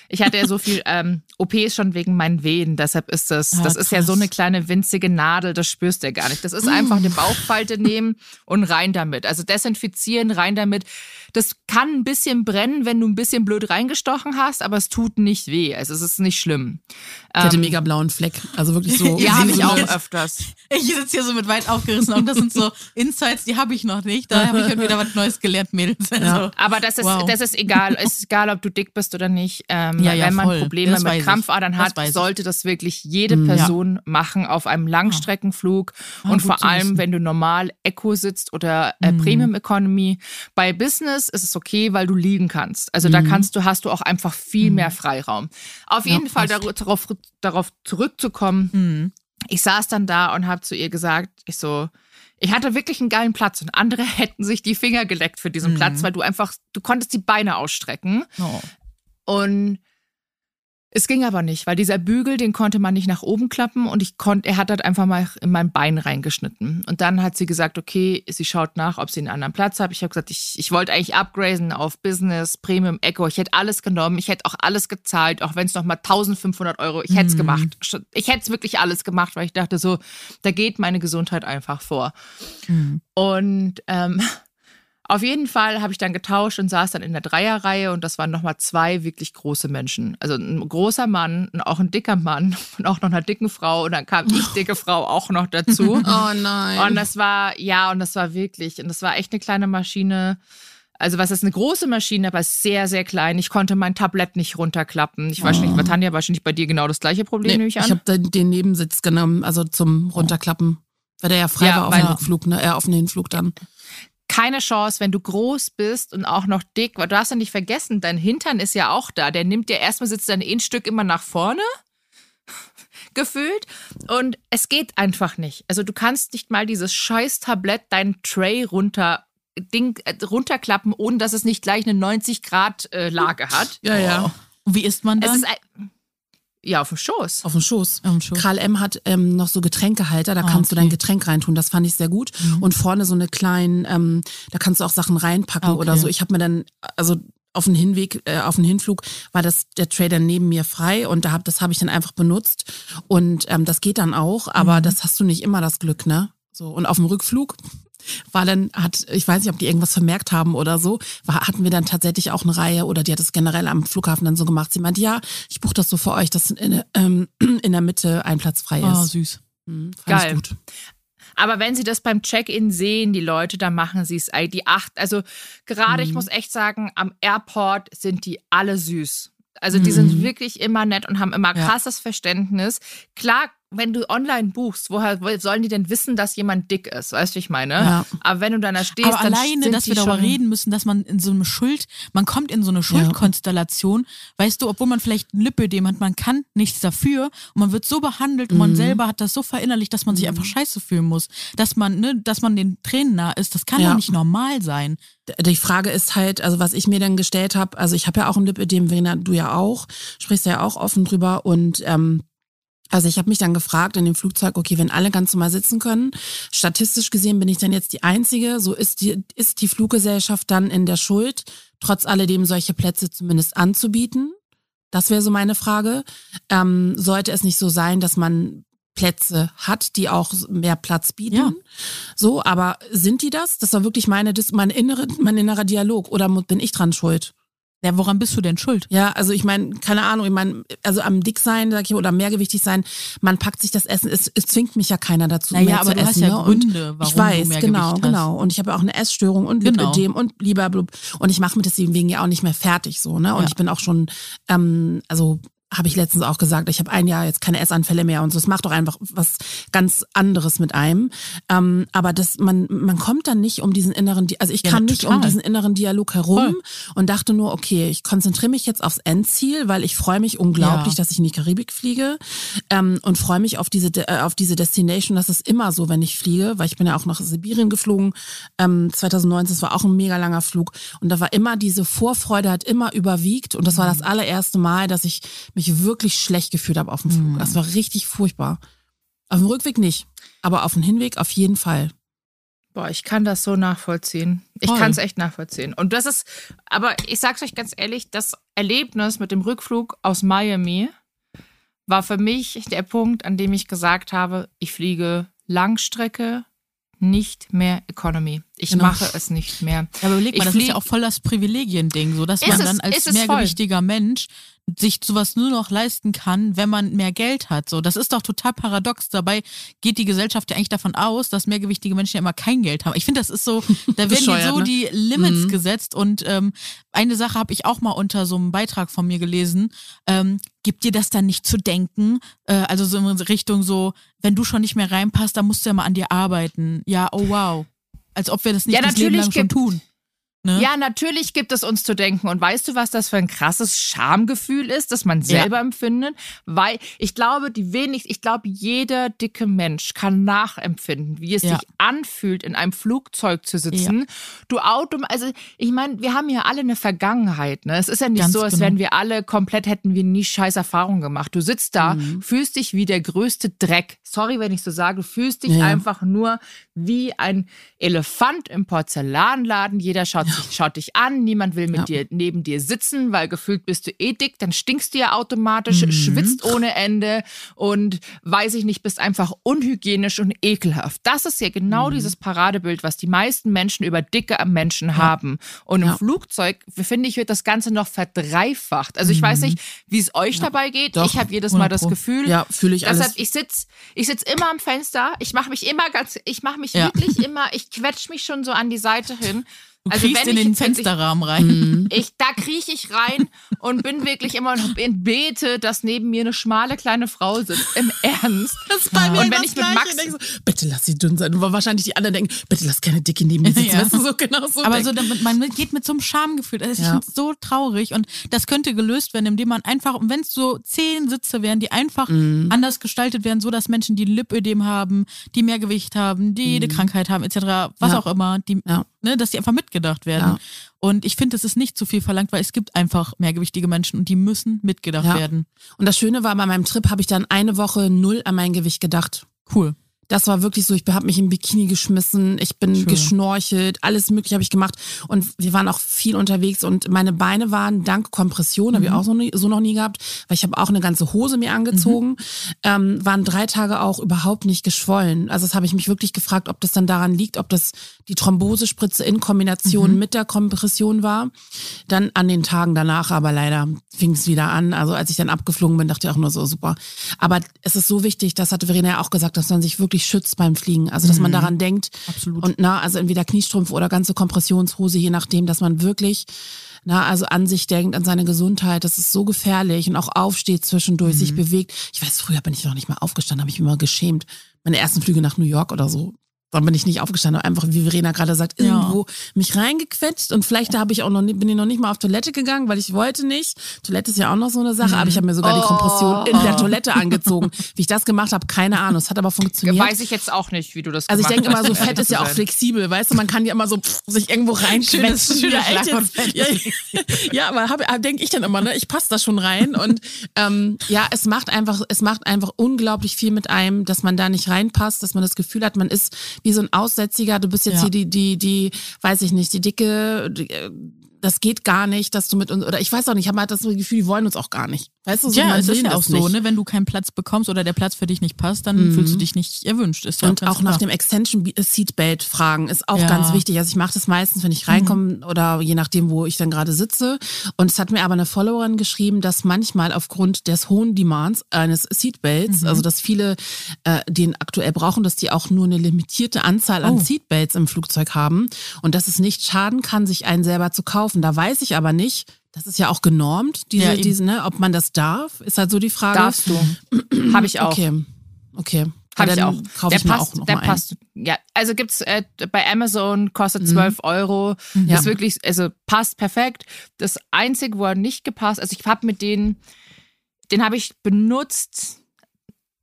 ich hatte ja so viel ähm, OPs schon wegen meinen Wehen. Deshalb ist das, Ah, das ist ja so eine kleine winzige Nadel, das spürst du ja gar nicht. Das ist einfach eine Bauchfalte nehmen und rein damit. Also desinfizieren, rein damit. Das kann ein bisschen brennen, wenn du ein bisschen blöd reingestochen hast, aber es tut nicht weh. Also es ist nicht schlimm. Ich hatte Ähm, mega blauen Fleck. Also wirklich so. *laughs* Ja, ich auch öfters. Ich sitze hier so mit weit aufgerissen und das sind so Insights, die habe ich noch nicht. Da habe ich heute wieder was Neues gelernt, Mädels. Also, Ja. Aber das ist, Wow. das ist egal. Es ist egal, ob du dick bist oder nicht. Ähm, Ja, ja, wenn man voll. Probleme Das mit. Krampfadern hat, sollte das wirklich jede Mhm. Person machen auf einem Langstreckenflug. Ah, und vor allem, wissen. wenn du normal Eco sitzt oder äh, Mhm. Premium Economy. Bei Business ist es okay, weil du liegen kannst. Also da Mhm. kannst du, hast du auch einfach viel Mhm. mehr Freiraum. Auf Ja, jeden Fall darauf, darauf zurückzukommen hm. ich saß dann da und habe zu ihr gesagt, ich so, ich hatte wirklich einen geilen Platz und andere *laughs* hätten sich die Finger geleckt für diesen Mhm. Platz, weil du einfach, du konntest die Beine ausstrecken oh. und es ging aber nicht, weil dieser Bügel, den konnte man nicht nach oben klappen und ich konnte, er hat halt einfach mal in mein Bein reingeschnitten. Und dann hat sie gesagt, okay, sie schaut nach, ob sie einen anderen Platz hat. Ich habe gesagt, ich, ich wollte eigentlich upgraden auf Business, Premium, Echo. Ich hätte alles genommen, ich hätte auch alles gezahlt, auch wenn es nochmal 1500 Euro, ich hätte es Mhm. gemacht. Ich hätte es wirklich alles gemacht, weil ich dachte so, da geht meine Gesundheit einfach vor. Hm. Und ähm, auf jeden Fall habe ich dann getauscht und saß dann in der Dreierreihe und das waren nochmal zwei wirklich große Menschen. Also ein großer Mann und auch ein dicker Mann *laughs* und auch noch eine dicke Frau und dann kam ich, *laughs* dicke Frau, auch noch dazu. Oh nein. Und das war, ja, und das war wirklich, und das war echt eine kleine Maschine. Also was ist eine große Maschine, aber sehr, sehr klein. Ich konnte mein Tablett nicht runterklappen. Ich weiß nicht, bei Tanja wahrscheinlich bei dir genau das gleiche Problem, nee, nehme ich ich an. habe den Nebensitz genommen, also zum Runterklappen. Weil der ja frei Ja, war auf dem Rückflug, ne? Äh, auf den Hinflug dann. Keine Chance, wenn du groß bist und auch noch dick, weil du hast ja nicht vergessen, dein Hintern ist ja auch da. Der nimmt dir erstmal sitzt dann ein Stück immer nach vorne *laughs* gefühlt und es geht einfach nicht. Also du kannst nicht mal dieses scheiß Tablett dein Tray runter Ding äh, runterklappen, ohne dass es nicht gleich eine 90 Grad äh, Lage hat. Ja, ja. Oh. Und wie isst man Es dann? ist ein, ja auf dem Schoß. Auf dem Schoß. Auf dem Schoß. Karl M. hat ähm, noch so Getränkehalter, da Ah, kannst du okay. dein Getränk reintun. Das fand ich sehr gut. Und vorne so eine kleinen, ähm, da kannst du auch Sachen reinpacken Ah, okay. oder so. Ich habe mir dann, also auf den Hinweg, äh, auf den Hinflug war das der Trader neben mir frei und da hab, das habe ich dann einfach benutzt. Und ähm, das geht dann auch, aber Mhm. das hast du nicht immer das Glück, ne? So, und auf dem Rückflug war dann, hat, ich weiß nicht, ob die irgendwas vermerkt haben oder so, war, hatten wir dann tatsächlich auch eine Reihe oder die hat es generell am Flughafen dann so gemacht. Sie meinte, ja, ich buche das so für euch, dass in, ähm, *clears throat* in der Mitte ein Platz frei Ah, ist. süß. Mhm, fand Geil. Ich gut. Aber wenn sie das beim Check-in sehen, die Leute, dann machen sie es. Die acht, also gerade, ich muss echt sagen, am Airport sind die alle süß. Also die sind wirklich immer nett und haben immer Ja. krasses Verständnis. Klar, wenn du online buchst, woher wo sollen die denn wissen, dass jemand dick ist? Weißt du, ich meine? Ja. Aber wenn du da stehst, Aber dann alleine, dass wir darüber reden müssen, dass man in so eine Schuld, man kommt in so eine Schuldkonstellation, weißt du, obwohl man vielleicht ein Lipödem hat, man kann nichts dafür und man wird so behandelt und Mhm. man selber hat das so verinnerlicht, dass man sich einfach scheiße fühlen muss, dass man, ne, dass man den Tränen nah ist, das kann Ja. nicht normal sein. Die Frage ist halt, also was ich mir dann gestellt habe, also ich habe ja auch ein Lipödem, Verena, du ja auch, sprichst ja auch offen drüber und ähm, also ich habe mich dann gefragt in dem Flugzeug, okay, wenn alle ganz normal sitzen können, statistisch gesehen bin ich dann jetzt die Einzige, so ist die, ist die Fluggesellschaft dann in der Schuld, trotz alledem solche Plätze zumindest anzubieten? Das wäre so meine Frage. Ähm, sollte es nicht so sein, dass man Plätze hat, die auch mehr Platz bieten? Ja. So, aber sind die das? Das war wirklich meine, das, mein, innere, mein innerer Dialog. Oder bin ich dran schuld? Ja, woran bist du denn schuld? Ja, also ich meine, keine Ahnung, ich meine, also am Dicksein, sag ich, oder mehrgewichtig sein, man packt sich das Essen, es, es zwingt mich ja keiner dazu. Naja, mehr aber zu du hast essen, ja ne? Gründe, warum ich weiß, du mehr genau, Gewicht hast. genau. Und ich habe auch eine Essstörung und Genau. Lipödem und blub. Und ich mache mir deswegen ja auch nicht mehr fertig so, ne? Und Ja. ich bin auch schon, ähm, also habe ich letztens auch gesagt, ich habe ein Jahr jetzt keine Essanfälle mehr und so. Es macht doch einfach was ganz anderes mit einem. Ähm, aber das, man, man kommt dann nicht um diesen inneren, also ich Ja, kam nicht um total. diesen inneren Dialog herum Voll. und dachte nur, okay, ich konzentriere mich jetzt aufs Endziel, weil ich freue mich unglaublich, Ja. dass ich in die Karibik fliege ähm, und freue mich auf diese, äh, auf diese Destination. Das ist immer so, wenn ich fliege, weil ich bin ja auch nach Sibirien geflogen. Ähm, 2019, das war auch ein mega langer Flug und da war immer diese Vorfreude hat immer überwiegt und das war Mhm. das allererste Mal, dass ich mich wirklich schlecht gefühlt habe auf dem Flug. Mhm. Das war richtig furchtbar. Auf dem Rückweg nicht, aber auf dem Hinweg auf jeden Fall. Boah, ich kann das so nachvollziehen. Ich kann es echt nachvollziehen. Und das ist, aber ich sag's euch ganz ehrlich, das Erlebnis mit dem Rückflug aus Miami war für mich der Punkt, an dem ich gesagt habe, ich fliege Langstrecke, nicht mehr Economy. Ich Genau. mache es nicht mehr. Ja, aber überleg Ich mal, das ist ja auch voll das Privilegien-Ding, so dass man dann als es mehrgewichtiger Mensch sich sowas nur noch leisten kann, wenn man mehr Geld hat. So, das ist doch total paradox. Dabei geht die Gesellschaft ja eigentlich davon aus, dass mehrgewichtige Menschen ja immer kein Geld haben. Ich finde, das ist so, *laughs* da werden Bescheuert, so ne? die Limits Mhm. gesetzt. Und ähm, eine Sache habe ich auch mal unter so einem Beitrag von mir gelesen. Ähm, gibt dir das dann nicht zu denken? Äh, also so in Richtung so, wenn du schon nicht mehr reinpasst, dann musst du ja mal an dir arbeiten. Ja, oh wow. Als ob wir das nicht Ja, das Leben natürlich lang schon tun. Ne? Ja, natürlich gibt es uns zu denken. Und weißt du, was das für ein krasses Schamgefühl ist, das man selber empfindet? Weil ich glaube, die wenig, ich glaube, jeder dicke Mensch kann nachempfinden, wie es Ja. sich anfühlt, in einem Flugzeug zu sitzen. Du Auto, also ich meine, wir haben ja alle eine Vergangenheit. Ne? Es ist ja nicht Ganz so, als genau. wenn wir alle komplett hätten wir nie scheiß Erfahrungen gemacht. Du sitzt da, Mhm. fühlst dich wie der größte Dreck. Sorry, wenn ich so sage, du fühlst dich Ja. einfach nur wie ein Elefant im Porzellanladen. Jeder schaut, schaut dich an, niemand will mit Ja. dir neben dir sitzen, weil gefühlt bist du eh dick, dann stinkst du ja automatisch, Mhm. schwitzt ohne Ende und weiß ich nicht, bist einfach unhygienisch und ekelhaft. Das ist ja genau Mhm. dieses Paradebild, was die meisten Menschen über dicke Menschen haben. Und im Ja. Flugzeug, finde ich, wird das Ganze noch verdreifacht. Also ich weiß nicht, wie es euch dabei geht. Mhm. Doch, ich habe jedes Mal 100 das. Gefühl, Ja, fühle ich Deshalb, alles. ich sitz, ich sitz immer am Fenster. Ich mache mich immer ganz, ich mache mich Ja. wirklich *laughs* immer, ich quetsch mich schon so an die Seite hin. Du Also kriegst wenn in ich den Fensterrahmen rein. Mhm. *laughs* Ich, da krieche ich rein und bin wirklich immer noch in Bete, dass neben mir eine schmale kleine Frau sitzt. Im Ernst. Das ist bei mir Und wenn ich mit. Max- Ich denk so, bitte lass sie dünn sein. Und wahrscheinlich die anderen denken, bitte lass keine Dicke neben mir *laughs* sitzen. Ja. Weißt du, so genau so. Aber so, damit, man geht mit so einem Schamgefühl. Also ich Ja. finde es so traurig und das könnte gelöst werden, indem man einfach, und wenn es so zehn Sitze wären, die einfach Mhm. anders gestaltet werden, so dass Menschen, die Lipödem haben, die mehr Gewicht haben, die eine Krankheit haben, etc., was Mhm. Ja. auch immer, die, ne, dass die einfach mitgedacht werden. Ja. Und ich finde, das ist nicht zu viel verlangt, weil es gibt einfach mehrgewichtige Menschen und die müssen mitgedacht Ja. werden. Und das Schöne war, bei meinem Trip habe ich dann eine Woche null an mein Gewicht gedacht. Cool. Das war wirklich so, ich habe mich im Bikini geschmissen, ich bin Schön. geschnorchelt, alles mögliche habe ich gemacht und wir waren auch viel unterwegs und meine Beine waren dank Kompression, habe ich auch so, nie, so noch nie gehabt, weil ich habe auch eine ganze Hose mir angezogen, ähm, waren drei Tage auch überhaupt nicht geschwollen. Also das habe ich mich wirklich gefragt, ob das dann daran liegt, ob das die Thrombosespritze in Kombination mit der Kompression war. Dann an den Tagen danach, aber leider fing es wieder an. Also als ich dann abgeflogen bin, dachte ich auch nur so super. Aber es ist so wichtig, das hatte Verena ja auch gesagt, dass man sich wirklich schützt beim Fliegen. Also dass man daran denkt. Absolut. Und na, also entweder Kniestrumpf oder ganze Kompressionshose, je nachdem, dass man wirklich na, also an sich denkt, an seine Gesundheit. Das ist so gefährlich und auch aufsteht zwischendurch, sich bewegt. Ich weiß, früher bin ich noch nicht mal aufgestanden, habe ich mich immer geschämt. Meine ersten Flüge nach New York oder so. Dann bin ich nicht aufgestanden, einfach wie Verena gerade sagt, Ja. irgendwo mich reingequetscht und vielleicht habe ich auch noch nie, bin ich noch nicht mal auf Toilette gegangen, weil ich wollte nicht. Toilette ist ja auch noch so eine Sache, aber ich habe mir sogar die Kompression in der Toilette angezogen. *laughs* Wie ich das gemacht habe, keine Ahnung. Es hat aber funktioniert. Weiß ich jetzt auch nicht, wie du das Also ich gemacht denke immer, hast, so Fett ist ja auch flexibel, weißt du, man kann ja immer so pff, sich irgendwo reinquetschen. Schönes- schöner ja, ja, *laughs* ja, aber denke ich dann immer, ne, ich passe da schon rein und ähm, ja, es macht einfach, es macht einfach unglaublich viel mit einem, dass man da nicht reinpasst, dass man das Gefühl hat, man ist wie so ein Aussätziger. Du bist jetzt Ja. hier die, die, die, weiß ich nicht, die dicke. Die, äh, das geht gar nicht, dass du mit uns, oder ich weiß auch nicht, ich habe halt das Gefühl, die wollen uns auch gar nicht. Weißt du, so, ja, es ist ja auch so, nicht. ne? Wenn du keinen Platz bekommst oder der Platz für dich nicht passt, dann fühlst du dich nicht erwünscht. Ist ja Mhm. Und auch nach klar. dem Extension Seatbelt fragen ist auch Ja. ganz wichtig. Also ich mache das meistens, wenn ich reinkomme oder je nachdem, wo ich dann gerade sitze. Und es hat mir aber eine Followerin geschrieben, dass manchmal aufgrund des hohen Demands eines Seatbelts, also dass viele äh, den aktuell brauchen, dass die auch nur eine limitierte Anzahl an Oh. Seatbelts im Flugzeug haben und dass es nicht schaden kann, sich einen selber zu kaufen. Da weiß ich aber nicht. Das ist ja auch genormt, diese, Ja, diese, ne, ob man das darf, ist halt so die Frage. Darfst du. *clears throat* Habe ich auch. Okay, okay. Habe Ja, ich auch. Kaufe der ich passt, auch noch der mal passt. Ja, also gibt's äh, bei Amazon kostet 12 Euro. Ja. Ist wirklich, also passt perfekt. Das einzige, wo er nicht gepasst, also ich habe mit denen, den habe ich benutzt.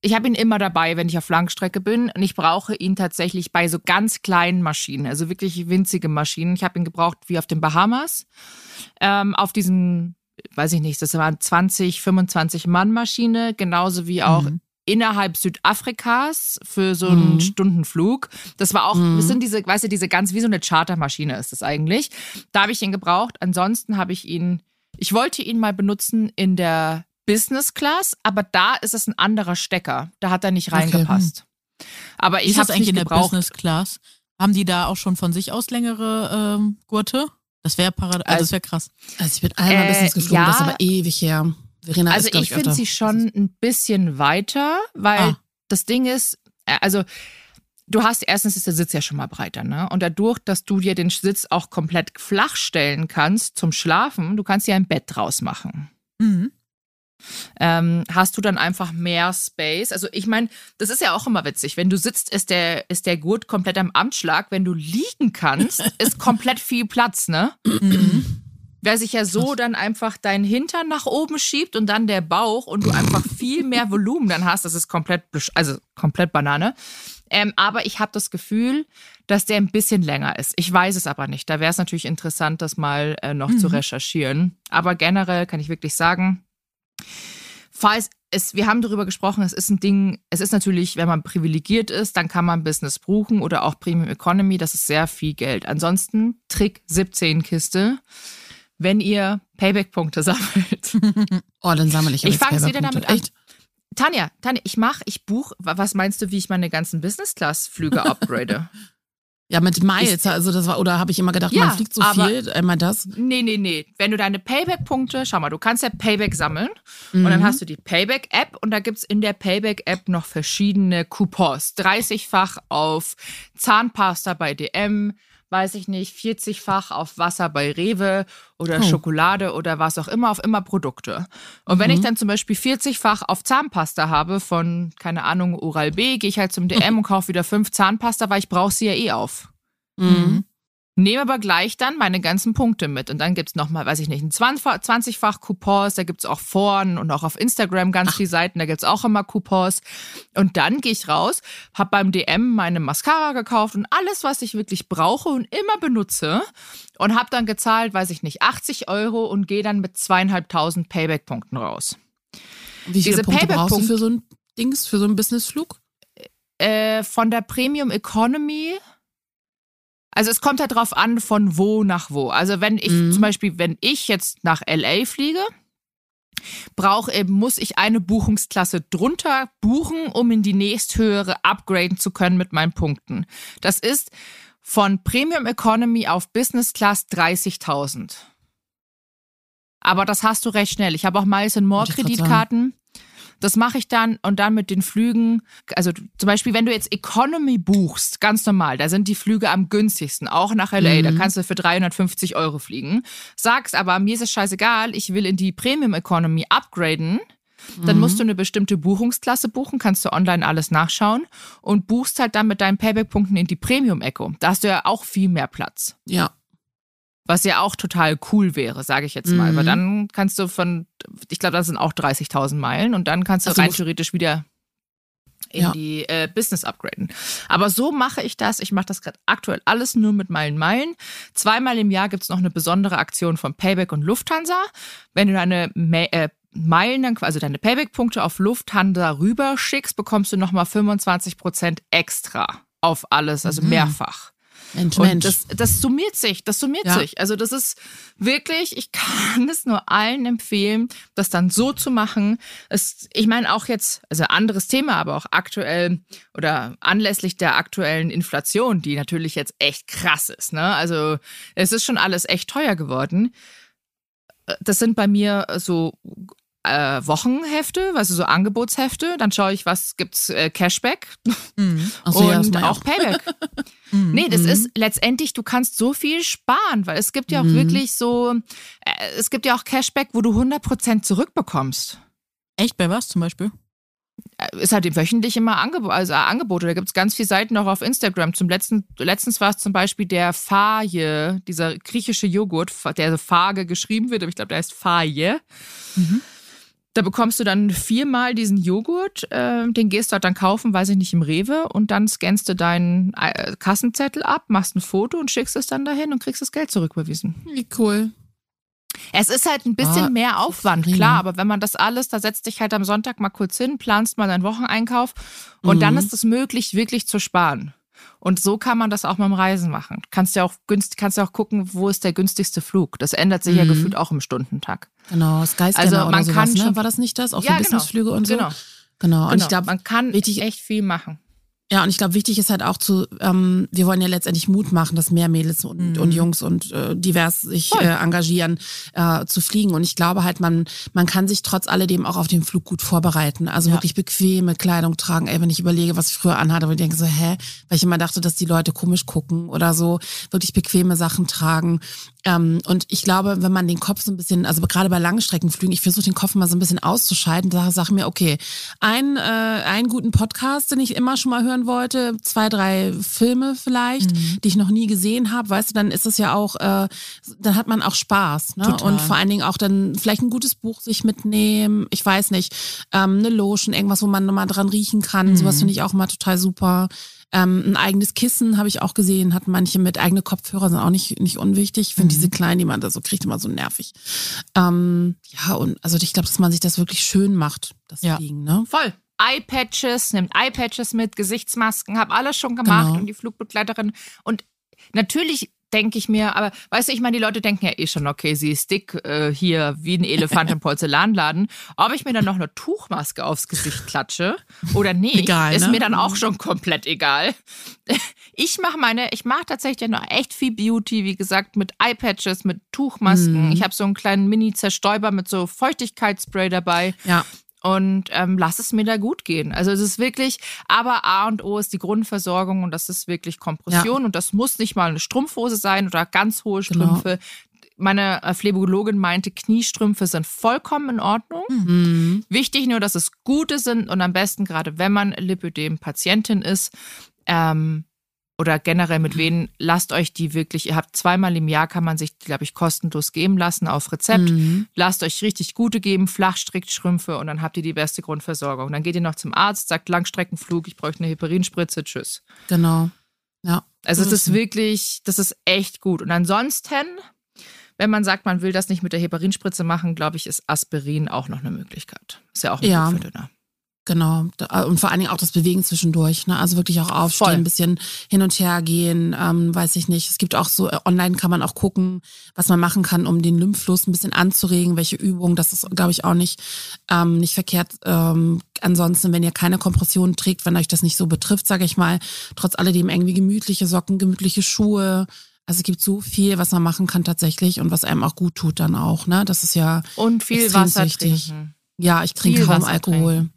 Ich habe ihn immer dabei, wenn ich auf Langstrecke bin und ich brauche ihn tatsächlich bei so ganz kleinen Maschinen, also wirklich winzige Maschinen. Ich habe ihn gebraucht wie auf den Bahamas, ähm, auf diesem, weiß ich nicht, das waren 20, 25 Mann Maschine, genauso wie auch innerhalb Südafrikas für so einen Mhm. Stundenflug. Das war auch, Mhm. das sind diese, weißt du, diese ganz, wie so eine Chartermaschine ist das eigentlich. Da habe ich ihn gebraucht. Ansonsten habe ich ihn, ich wollte ihn mal benutzen in der Business Class, aber da ist es ein anderer Stecker. Da hat er nicht Okay. reingepasst. Aber ich habe eigentlich nicht in der gebraucht. Business Class? Haben die da auch schon von sich aus längere ähm, Gurte? Das wäre parad also das wäre krass. Also ich bin einmal Äh, Business geflogen, ja. das ist aber ewig her. Verena Also ist, glaub ich finde sie schon ein bisschen weiter, weil Ah. das Ding ist, äh, also du hast erstens ist der Sitz ja schon mal breiter, ne? Und dadurch, dass du dir den Sitz auch komplett flach stellen kannst zum Schlafen, du kannst ja ein Bett draus machen. Mhm. Ähm, hast du dann einfach mehr Space. Also ich meine, das ist ja auch immer witzig. Wenn du sitzt, ist der, ist der Gurt komplett am Amtsschlag. Wenn du liegen kannst, *laughs* ist komplett viel Platz, ne? Mhm. Wer sich ja so dann einfach deinen Hintern nach oben schiebt und dann der Bauch und du einfach viel mehr Volumen dann hast, das ist komplett, also komplett Banane. Ähm, aber ich habe das Gefühl, dass der ein bisschen länger ist. Ich weiß es aber nicht. Da wäre es natürlich interessant, das mal äh, noch zu recherchieren. Aber generell kann ich wirklich sagen, falls es, wir haben darüber gesprochen, es ist ein Ding, es ist natürlich, wenn man privilegiert ist, dann kann man Business buchen oder auch Premium Economy, das ist sehr viel Geld. Ansonsten Trick 17 Kiste, wenn ihr Payback-Punkte *laughs* sammelt. Oh, dann sammle ich Ich jetzt fang's wieder damit an. Echt? Tanja, Tanja, ich mach, ich buch, wa- was meinst du, wie ich meine ganzen Business-Class-Flüge *laughs* upgrade? Ja, mit Miles, also das war, oder habe ich immer gedacht, Ja, man fliegt so viel, einmal das. Nee, nee, nee. Wenn du deine Payback-Punkte, schau mal, du kannst ja Payback sammeln und Mhm. dann hast du die Payback-App und da gibt's in der Payback-App noch verschiedene Coupons. 30-fach auf Zahnpasta bei DM, weiß ich nicht, 40-fach auf Wasser bei Rewe oder Oh. Schokolade oder was auch immer, auf immer Produkte. Und wenn ich dann zum Beispiel 40-fach auf Zahnpasta habe von, keine Ahnung, Oral B, gehe ich halt zum DM und kaufe wieder fünf Zahnpasta, weil ich brauche sie ja eh auf. Mhm. Nehme aber gleich dann meine ganzen Punkte mit. Und dann gibt's noch mal, weiß ich nicht, ein 20-fach 20-fach Coupons, da gibt's auch vorn und auch auf Instagram ganz viele Seiten, da gibt's auch immer Coupons. Und dann gehe ich raus, habe beim DM meine Mascara gekauft und alles, was ich wirklich brauche und immer benutze. Und habe dann gezahlt, weiß ich nicht, 80 Euro und gehe dann mit zweieinhalbtausend Payback-Punkten raus. Wie viele Diese Punkte brauchst du für so ein Dings, für so einen Businessflug? Äh, von der Premium Economy. Also es kommt halt drauf an, von wo nach wo. Also wenn ich Mhm. zum Beispiel, wenn ich jetzt nach LA fliege, brauche eben, muss ich eine Buchungsklasse drunter buchen, um in die nächsthöhere upgraden zu können mit meinen Punkten. Das ist von Premium Economy auf Business Class 30.000. Aber das hast du recht schnell. Ich habe auch Miles More ich grad Kreditkarten. Das mache ich dann und dann mit den Flügen. Also zum Beispiel, wenn du jetzt Economy buchst, ganz normal, da sind die Flüge am günstigsten, auch nach LA. Da kannst du für 350 Euro fliegen. Sagst aber, mir ist es scheißegal, ich will in die Premium Economy upgraden. Dann musst du eine bestimmte Buchungsklasse buchen, kannst du online alles nachschauen und buchst halt dann mit deinen Payback-Punkten in die Premium Echo. Da hast du ja auch viel mehr Platz. Ja. Was ja auch total cool wäre, sage ich jetzt mal. Mhm. Weil dann kannst du von, ich glaube, das sind auch 30.000 Meilen und dann kannst du Also rein theoretisch wieder in Ja. die äh, Business upgraden. Aber so mache ich das. Ich mache das gerade aktuell alles nur mit Meilen Meilen. Zweimal im Jahr gibt's noch eine besondere Aktion von Payback und Lufthansa. Wenn du deine Ma äh, Meilen, dann, also deine Payback-Punkte auf Lufthansa rüberschickst, bekommst du nochmal 25% extra auf alles, also Mhm. mehrfach. Mensch, Und Mensch. das, das summiert sich, das summiert Ja. sich. Also das ist wirklich, ich kann es nur allen empfehlen, das dann so zu machen. Es, ich meine auch jetzt, also anderes Thema, aber auch aktuell oder anlässlich der aktuellen Inflation, die natürlich jetzt echt krass ist. Ne? Also es ist schon alles echt teuer geworden. Das sind bei mir so äh, Wochenhefte, also so Angebotshefte. Dann schaue ich, was gibt's äh, Cashback Mhm. Ach so, ja, und ich auch Payback. *laughs* Nee, das ist letztendlich, du kannst so viel sparen, weil es gibt ja auch Mhm. wirklich so, äh, es gibt ja auch Cashback, wo du 100% zurückbekommst. Echt, bei was zum Beispiel? Äh, Ist halt wöchentlich immer Angebo also, Angebote. Da gibt's ganz viele Seiten auch auf Instagram. Zum letzten, letztens war es zum Beispiel der Faje, dieser griechische Joghurt, der so Fage geschrieben wird, aber ich glaube, der heißt Faje. Da bekommst du dann viermal diesen Joghurt, äh, den gehst du halt dann kaufen, weiß ich nicht, im Rewe und dann scannst du deinen äh, Kassenzettel ab, machst ein Foto und schickst es dann dahin und kriegst das Geld zurücküberwiesen. Wie cool. Es ist halt ein bisschen Ah, mehr Aufwand, klar, aber wenn man das alles, da setzt dich halt am Sonntag mal kurz hin, planst mal deinen Wocheneinkauf und dann Mhm. ist es möglich, wirklich zu sparen. Und so kann man das auch beim Reisen machen. Kannst ja auch günst, kannst ja auch gucken, wo ist der günstigste Flug. Das ändert sich ja Mhm. gefühlt auch im Stundentag. Genau, Skyscanner Also oder man sowas, kann ne? schon- War das nicht das? Auch Ja, für genau. Businessflüge und so? Genau. Genau. Und genau. ich glaube, man kann wichtig- echt viel machen. Ja, und ich glaube, wichtig ist halt auch zu, ähm, wir wollen ja letztendlich Mut machen, dass mehr Mädels und, Mhm. und Jungs und äh, divers sich Voll. äh, engagieren, äh, zu fliegen. Und ich glaube halt, man, man kann sich trotz alledem auch auf den Flug gut vorbereiten. Also Ja. wirklich bequeme Kleidung tragen. Ey, wenn ich überlege, was ich früher anhatte, wo ich denke so, hä? Weil ich immer dachte, dass die Leute komisch gucken oder so, wirklich bequeme Sachen tragen. Ähm, und ich glaube, wenn man den Kopf so ein bisschen, also gerade bei Langstreckenflügen, ich versuche den Kopf mal so ein bisschen auszuschalten, sage sag mir, okay, ein, äh, einen guten Podcast, den ich immer schon mal hören wollte, zwei, drei Filme vielleicht, Mhm. die ich noch nie gesehen habe, weißt du, dann ist es ja auch, äh, dann hat man auch Spaß. Ne? Total. Und vor allen Dingen auch dann vielleicht ein gutes Buch sich mitnehmen, ich weiß nicht, ähm, eine Lotion, irgendwas, wo man nochmal dran riechen kann, Mhm. sowas finde ich auch immer total super. Ähm, ein eigenes Kissen habe ich auch gesehen, hatten manche mit eigene Kopfhörer, sind auch nicht, nicht unwichtig. Ich finde Mhm. diese kleinen, die man da so kriegt, immer so nervig. Ähm, ja, und also ich glaube, dass man sich das wirklich schön macht, das Ja. Fliegen, ne? Voll. Eye-Patches, nimmt Eye-Patches mit, Gesichtsmasken, hab alles schon gemacht Genau. und die Flugbegleiterin. Und natürlich denke ich mir, aber weißt du, ich meine, die Leute denken ja eh schon, okay, sie ist dick äh, hier wie ein Elefant im *laughs* Porzellanladen. Ob ich mir dann noch eine Tuchmaske aufs Gesicht klatsche oder nicht, Egal, ist ne? mir dann auch schon komplett egal. *laughs* Ich mache meine, ich mache tatsächlich noch echt viel Beauty, wie gesagt, mit Eye-Patches, mit Tuchmasken. Mhm. Ich habe so einen kleinen Mini-Zerstäuber mit so Feuchtigkeitsspray dabei. Ja. Und ähm, lass es mir da gut gehen. Also es ist wirklich, aber A und O ist die Grundversorgung und das ist wirklich Kompression und das muss nicht mal eine Strumpfhose sein oder ganz hohe Genau. Strümpfe. Meine äh, Phlebologin meinte, Kniestrümpfe sind vollkommen in Ordnung. Mhm. Wichtig nur, dass es gute sind und am besten gerade, wenn man Lipödem-Patientin ist ähm, oder generell mit Venen, lasst euch die wirklich, ihr habt zweimal im Jahr, kann man sich, glaube ich, kostenlos geben lassen auf Rezept. Mhm. Lasst euch richtig gute geben, Flachstrickstrümpfe und dann habt ihr die beste Grundversorgung. Dann geht ihr noch zum Arzt, sagt Langstreckenflug, ich bräuchte eine Heparinspritze, tschüss. Genau. Ja. Also So das ist es. wirklich, das ist echt gut. Und ansonsten, wenn man sagt, man will das nicht mit der Heparinspritze machen, glaube ich, ist Aspirin auch noch eine Möglichkeit. Ist ja auch ein Ja. Blutverdünner. Genau. Da- Und vor allen Dingen auch das Bewegen zwischendurch. Ne? Also wirklich auch aufstehen, Voll. ein bisschen hin und her gehen, ähm, weiß ich nicht. Es gibt auch so, äh, online kann man auch gucken, was man machen kann, um den Lymphfluss ein bisschen anzuregen, welche Übungen. Das ist, glaube ich, auch nicht, ähm, nicht verkehrt. Ähm, ansonsten, wenn ihr keine Kompression trägt, wenn euch das nicht so betrifft, sage ich mal, trotz alledem irgendwie gemütliche Socken, gemütliche Schuhe. Also es gibt so viel, was man machen kann tatsächlich und was einem auch gut tut dann auch. Ne? Das ist ja Und viel Wasser wichtig. trinken. ja, ich trinke Viel kaum Wasser Alkohol. trinken.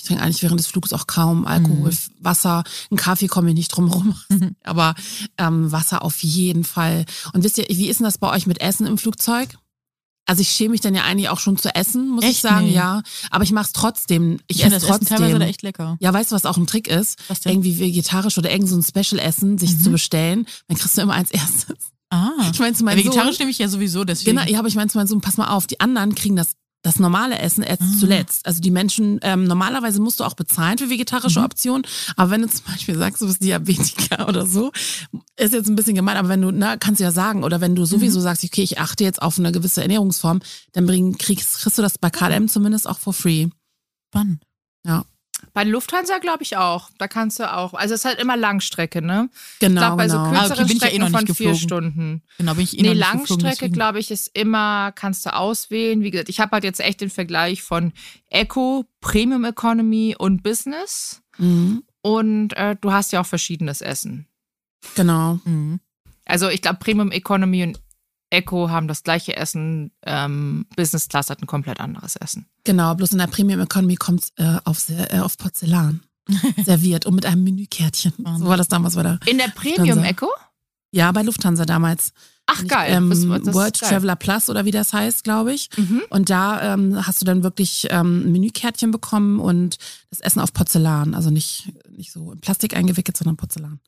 Ich trinke eigentlich während des Flugs auch kaum Alkohol. Mhm. Wasser, einen Kaffee komme ich nicht drum rum. *laughs* Aber ähm, Wasser auf jeden Fall. Und wisst ihr, wie ist denn das bei euch mit Essen im Flugzeug? Also ich schäme mich dann ja eigentlich auch schon zu essen, muss ich Echt? sagen, Nee. ja. Aber ich mache es trotzdem. Ich, Ich finde esse das Essen teilweise trotzdem. da echt lecker. Ja, weißt du, was auch ein Trick ist? Was denn? Irgendwie vegetarisch oder irgend so ein Special-Essen sich Mhm. zu bestellen. Dann kriegst du immer als erstes. Ah. Ich meine zu Ja, meinem Sohn, vegetarisch nehme ich ja sowieso, deswegen. Genau, ja, aber ich meine zu meinem Sohn, pass mal auf, die anderen kriegen das das normale Essen erst Ah. zuletzt. Also die Menschen, ähm, normalerweise musst du auch bezahlen für vegetarische Mhm. Optionen, aber wenn du zum Beispiel sagst, du bist Diabetiker *laughs* oder so, ist jetzt ein bisschen gemein, aber wenn du, na, kannst du ja sagen, oder wenn du Mhm. sowieso sagst, okay, ich achte jetzt auf eine gewisse Ernährungsform, dann bring, kriegst, kriegst du das bei KLM zumindest auch for free. Spannend. Bei Lufthansa glaube ich auch. Da kannst du auch. Also es ist halt immer Langstrecke, ne? Ich Genau, glaube, bei so genau. Ah, okay, kürzeren bin ich ja eh Strecken noch nicht von vier geflogen. Stunden. Genau, bin ich eh Nee, noch nicht Langstrecke, glaube ich, ist immer, kannst du auswählen. Wie gesagt, ich habe halt jetzt echt den Vergleich von Eco, Premium Economy und Business. Mhm, Und äh, du hast ja auch verschiedenes Essen. genau. Mhm. Also ich glaube, Premium Economy und Eco haben das gleiche Essen. Ähm, Business Class hat ein komplett anderes Essen. Genau, bloß in der Premium Economy kommt äh, auf, äh, auf Porzellan *laughs* serviert und mit einem Menükärtchen. So war das damals bei der In der Premium. Eco? Ja, bei Lufthansa damals. Ach geil. Ähm, was- das ist World geil. Traveler Plus oder wie das heißt, glaube ich. Mhm. Und da ähm, hast du dann wirklich ähm, ein Menükärtchen bekommen und das Essen auf Porzellan. Also nicht, nicht so in Plastik eingewickelt, sondern Porzellan.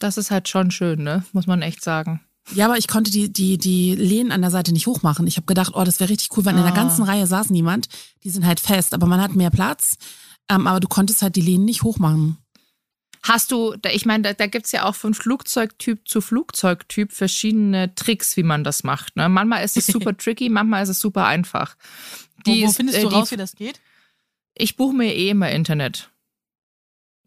Das ist halt schon schön, ne? Muss man echt sagen. Ja, aber ich konnte die, die, die Lehnen an der Seite nicht hochmachen. Ich habe gedacht, oh, das wäre richtig cool, weil in der Ah. ganzen Reihe saß niemand. Die sind halt fest, aber man hat mehr Platz. Ähm, aber du konntest halt die Lehnen nicht hochmachen. Hast du, da- ich meine, da, da gibt es ja auch von Flugzeugtyp zu Flugzeugtyp verschiedene Tricks, wie man das macht. Ne? Manchmal ist es super *laughs* tricky, manchmal ist es super einfach. Wo, wo ist, findest äh, du die- raus, wie das geht? Ich buche mir eh immer Internet.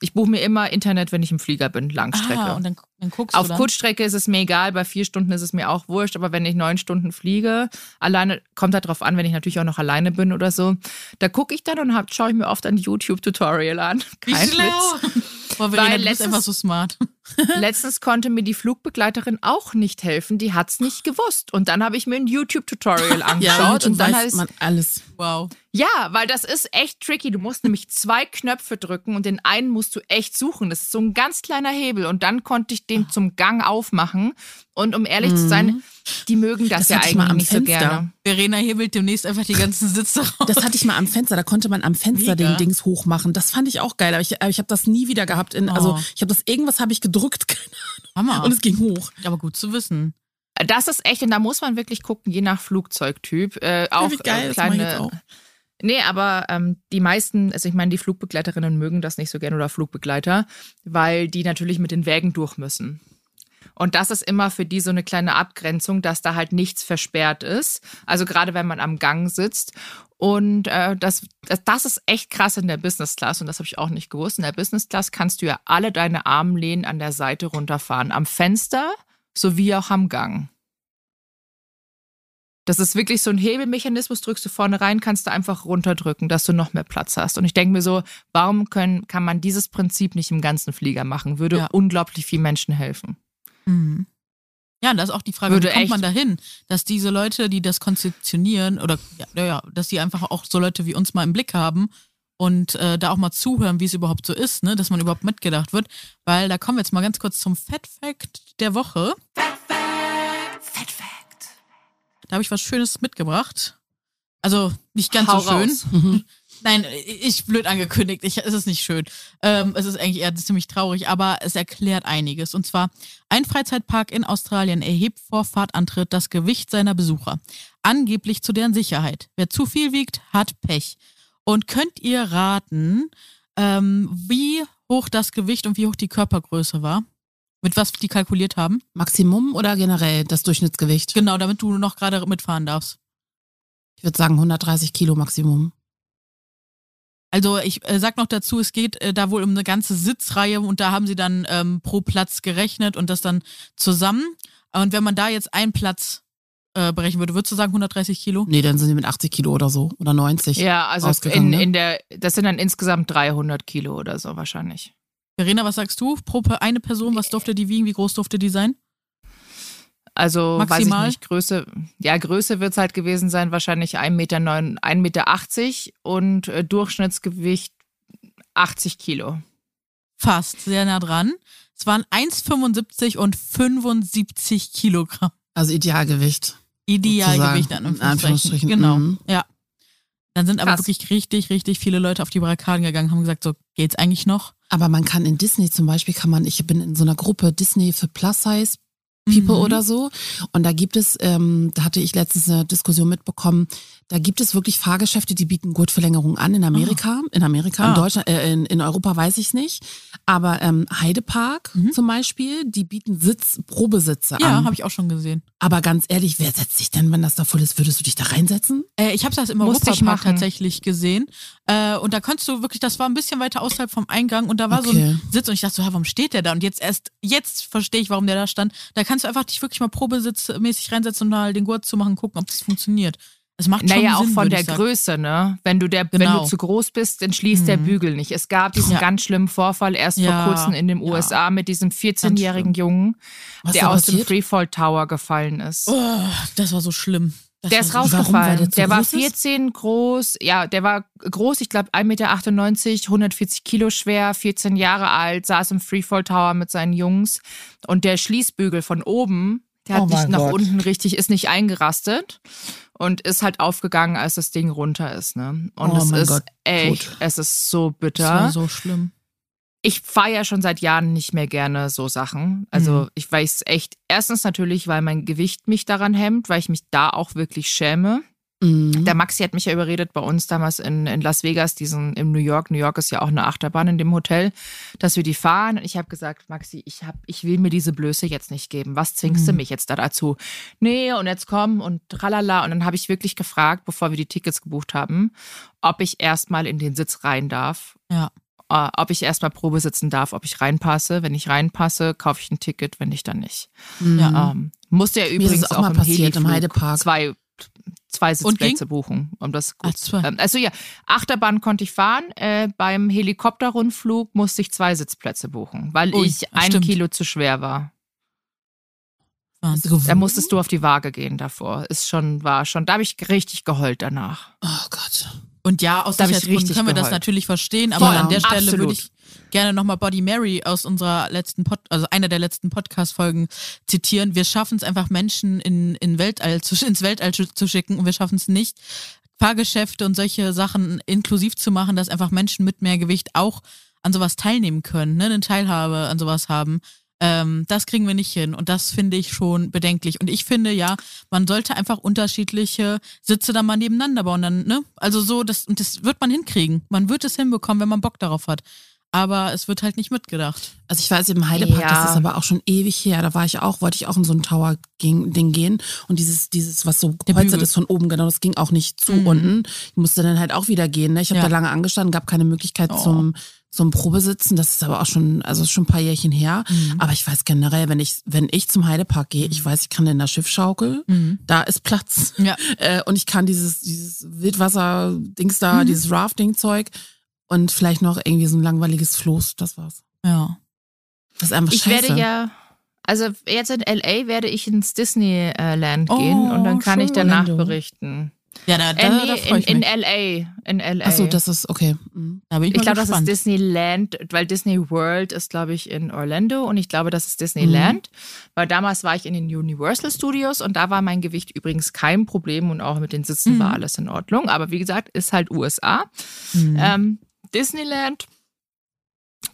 Ich buche mir immer Internet, wenn ich im Flieger bin, Langstrecke. Ah, und dann, dann guckst Auf du dann. Kurzstrecke ist es mir egal, bei vier Stunden ist es mir auch wurscht, aber wenn ich neun Stunden fliege, alleine, kommt halt drauf an, wenn ich natürlich auch noch alleine bin oder so, da gucke ich dann und hab, schaue ich mir oft ein YouTube-Tutorial an. Wie Kein schlau. Witz. Boah, Verena, Weil letztens- einfach so smart. *laughs* Letztens konnte mir die Flugbegleiterin auch nicht helfen, die hat's nicht gewusst. Und dann habe ich mir ein YouTube-Tutorial *laughs* angeschaut YouTube und dann weiß heißt man alles. Wow. ja, weil das ist echt tricky. Du musst nämlich zwei Knöpfe drücken und den einen musst du echt suchen. Das ist so ein ganz kleiner Hebel und dann konnte ich den zum Gang aufmachen. Und um ehrlich zu sein, die mögen das, Das ja eigentlich am nicht so Fenster. gerne. Verena hebelt demnächst einfach die ganzen Sitze raus. Das hatte ich mal am Fenster, da konnte man am Fenster Mega. den Dings hochmachen. Das fand ich auch geil, aber ich, ich habe das nie wieder gehabt. In, Also Oh. ich habe das, irgendwas habe ich gedrückt *laughs* keine Hammer. Ahnung, und es ging hoch. Aber gut zu wissen. Das ist echt, und da muss man wirklich gucken, je nach Flugzeugtyp. Äh, auch geil, äh, ich jetzt kleine. auch. Nee, aber ähm, die meisten, also ich meine, die Flugbegleiterinnen mögen das nicht so gern oder Flugbegleiter, weil die natürlich mit den Wägen durch müssen. Und das ist immer für die so eine kleine Abgrenzung, dass da halt nichts versperrt ist. Also gerade wenn man am Gang sitzt. Und äh, das, das, ist echt krass in der Business Class und das habe ich auch nicht gewusst. In der Business Class kannst du ja alle deine Armlehnen an der Seite runterfahren. Am Fenster sowie auch am Gang. Das ist wirklich so ein Hebelmechanismus, drückst du vorne rein, kannst du einfach runterdrücken, dass du noch mehr Platz hast. Und ich denke mir so, warum können, kann man dieses Prinzip nicht im ganzen Flieger machen? Würde Ja. unglaublich viel Menschen helfen. Mhm. Ja, und da ist auch die Frage, Würde wie kommt echt- man dahin, dass diese Leute, die das konzeptionieren, oder ja, ja, dass die einfach auch so Leute wie uns mal im Blick haben und äh, da auch mal zuhören, wie es überhaupt so ist, ne, dass man überhaupt mitgedacht wird. Weil da kommen wir jetzt mal ganz kurz zum Fat Fact der Woche. Da habe ich was Schönes mitgebracht. Also nicht ganz Hau so schön. Nein, ich blöd angekündigt. Ich, es ist nicht schön. Ähm, es ist eigentlich eher ziemlich traurig, aber es erklärt einiges. Und zwar, ein Freizeitpark in Australien erhebt vor Fahrtantritt das Gewicht seiner Besucher. Angeblich zu deren Sicherheit. Wer zu viel wiegt, hat Pech. Und könnt ihr raten, ähm, wie hoch das Gewicht und wie hoch die Körpergröße war? Mit was die kalkuliert haben? Maximum oder generell das Durchschnittsgewicht? Genau, damit du noch gerade mitfahren darfst. Ich würde sagen 130 Kilo Maximum. Also ich äh, sag noch dazu, es geht äh, da wohl um eine ganze Sitzreihe und da haben sie dann ähm, pro Platz gerechnet und das dann zusammen. Und wenn man da jetzt einen Platz äh, berechnen würde, würdest du sagen 130 Kilo? Nee, dann sind sie mit 80 Kilo oder so. Oder 90. Ja, also in, ne? in der, das sind dann insgesamt 300 Kilo oder so wahrscheinlich. Verena, was sagst du? Pro eine Person, was durfte die wiegen? Wie groß durfte die sein? Also weiß Maximal? ich nicht, Größe, ja, Größe wird es halt gewesen sein, wahrscheinlich 1,80 Meter, 1,80 Meter und äh, Durchschnittsgewicht 80 Kilo. Fast, sehr nah dran. Es waren 1,75 und 75 Kilogramm. Also Idealgewicht. Idealgewicht an in Anführungsstrichen, Genau, mhm. ja. Dann sind aber Krass. wirklich richtig, richtig viele Leute auf die Barrikaden gegangen, haben gesagt, so geht's eigentlich noch? Aber man kann in Disney zum Beispiel, kann man, ich bin in so einer Gruppe Disney für Plus Size People Mhm. oder so. Und da gibt es, ähm, da hatte ich letztens eine Diskussion mitbekommen, da gibt es wirklich Fahrgeschäfte, die bieten Gurtverlängerung an in Amerika. In Amerika, in Ah. Deutschland, äh, in, in Europa weiß ich nicht. Aber ähm, Heidepark Mhm. zum Beispiel, die bieten Sitz, Probesitze Ja, an. habe ich auch schon gesehen. Aber ganz ehrlich, wer setzt sich denn, wenn das da voll ist, würdest du dich da reinsetzen? Äh, ich habe das im Musste Europapark tatsächlich gesehen. Äh, und da konntest du wirklich, das war ein bisschen weiter außerhalb vom Eingang und da war so Okay. ein Sitz und ich dachte so, ja, warum steht der da? Und jetzt erst, jetzt verstehe ich, warum der da stand. Da kannst du einfach dich wirklich mal probesitzmäßig reinsetzen und mal den Gurt zu machen, gucken, ob das funktioniert. Es macht schon Naja, auch Sinn, von würde der. Größe, ne? Wenn du der, wenn Genau. du zu groß bist, dann schließt der Mhm. Bügel nicht. Es gab diesen Ja. ganz schlimmen Vorfall erst Ja, vor kurzem in den ja. USA mit diesem 14-jährigen Jungen, Was der aus dem passiert? Freefall Tower gefallen ist. Oh, das war so schlimm. Das Der ist so Warum, rausgefallen. der der war groß ist? 14 groß, ja, der war groß, ich glaube 1,98 Meter, 140 Kilo schwer, 14 Jahre alt, saß im Freefall Tower mit seinen Jungs und der Schließbügel von oben, der hat Oh nicht mein nach Gott. unten richtig, ist nicht eingerastet und ist halt aufgegangen, als das Ding runter ist, ne? Und Oh es ist Gott, echt, tot. es ist so Das bitter war so schlimm. ich fahre ja schon seit Jahren nicht mehr gerne so Sachen. Also Mhm. ich weiß echt, erstens natürlich, weil mein Gewicht mich daran hemmt, weil ich mich da auch wirklich schäme. Mhm. Der Maxi hat mich ja überredet bei uns damals in, in Las Vegas, diesen in New York. New York ist ja auch eine Achterbahn in dem Hotel, dass wir die fahren. Und ich habe gesagt, Maxi, ich hab, ich will mir diese Blöße jetzt nicht geben. Was zwingst du Mhm. mich jetzt da dazu? Nee, und jetzt komm und tralala. Und dann habe ich wirklich gefragt, bevor wir die Tickets gebucht haben, ob ich erstmal in den Sitz rein darf. Ja. Äh, ob ich erstmal Probe sitzen darf, ob ich reinpasse. Wenn ich reinpasse, kaufe ich ein Ticket, wenn nicht, dann nicht. Mhm. Ja. Ähm, musste ja übrigens auch auch, mal im passiert, im Heliflug Heidepark. Zwei, zwei? Sitzplätze buchen, um das gut. Zwei. Ähm, also ja, Achterbahn konnte ich fahren. Äh, beim Helikopterrundflug musste ich zwei Sitzplätze buchen, weil Ui, ich ein stimmt. Kilo zu schwer war. Wahnsinn. Da musstest du auf die Waage gehen davor. Ist schon, war schon, da habe ich richtig geheult danach. Oh Gott. Und ja, aus Da Sicherheitsgründen können wir das geheult. natürlich verstehen, aber Voll. an der Stelle würde ich gerne nochmal Body Mary aus unserer letzten Pod, also einer der letzten Podcast-Folgen zitieren. Wir schaffen es einfach, Menschen in, in Weltall zu, *laughs* ins Weltall zu, schicken und wir schaffen es nicht, Fahrgeschäfte und solche Sachen inklusiv zu machen, dass einfach Menschen mit mehr Gewicht auch an sowas teilnehmen können, ne, eine Teilhabe an sowas haben. Ähm, das kriegen wir nicht hin und das finde ich schon bedenklich. Und ich finde ja, man sollte einfach unterschiedliche Sitze dann mal nebeneinander bauen. Dann, ne? Also so, das, und das wird man hinkriegen. Man wird es hinbekommen, wenn man Bock darauf hat. Aber es wird halt nicht mitgedacht. Also ich weiß im Heidepark, Ja. das ist aber auch schon ewig her. Da war ich auch, wollte ich auch in so ein Tower-Ding gehen. Und dieses, dieses, was so gepolstert ist von oben, genau, das ging auch nicht zu Mhm. unten. Ich musste dann halt auch wieder gehen. Ne? Ich habe Ja. da lange angestanden, gab keine Möglichkeit Oh. zum, zum Probesitzen. Das ist aber auch schon, also schon ein paar Jährchen her. Mhm. Aber ich weiß generell, wenn ich, wenn ich zum Heidepark gehe, ich weiß, ich kann in der Schiffschaukel, Mhm. da ist Platz. Ja. *laughs* Äh, und ich kann dieses, dieses Wildwasser-Dings da, Mhm. dieses Rafting-Zeug und vielleicht noch irgendwie so ein langweiliges Floß, das war's. Ja. Das ist einfach Ich scheiße. werde ja, Also jetzt in LA werde ich ins Disneyland Oh, gehen und dann kann ich danach berichten. Ja, da, da, Äh, da nee, freue in, ich in mich. LA. In LA. Achso, das ist okay. Mhm. da ich ich glaube, das ist. Disneyland, weil Disney World ist, glaube ich, in Orlando und ich glaube, das ist Disneyland. Weil damals war ich in den Universal Studios und da war mein Gewicht übrigens kein Problem und auch mit den Sitzen war alles in Ordnung. Aber wie gesagt, ist halt USA. Mhm. Ähm, Disneyland,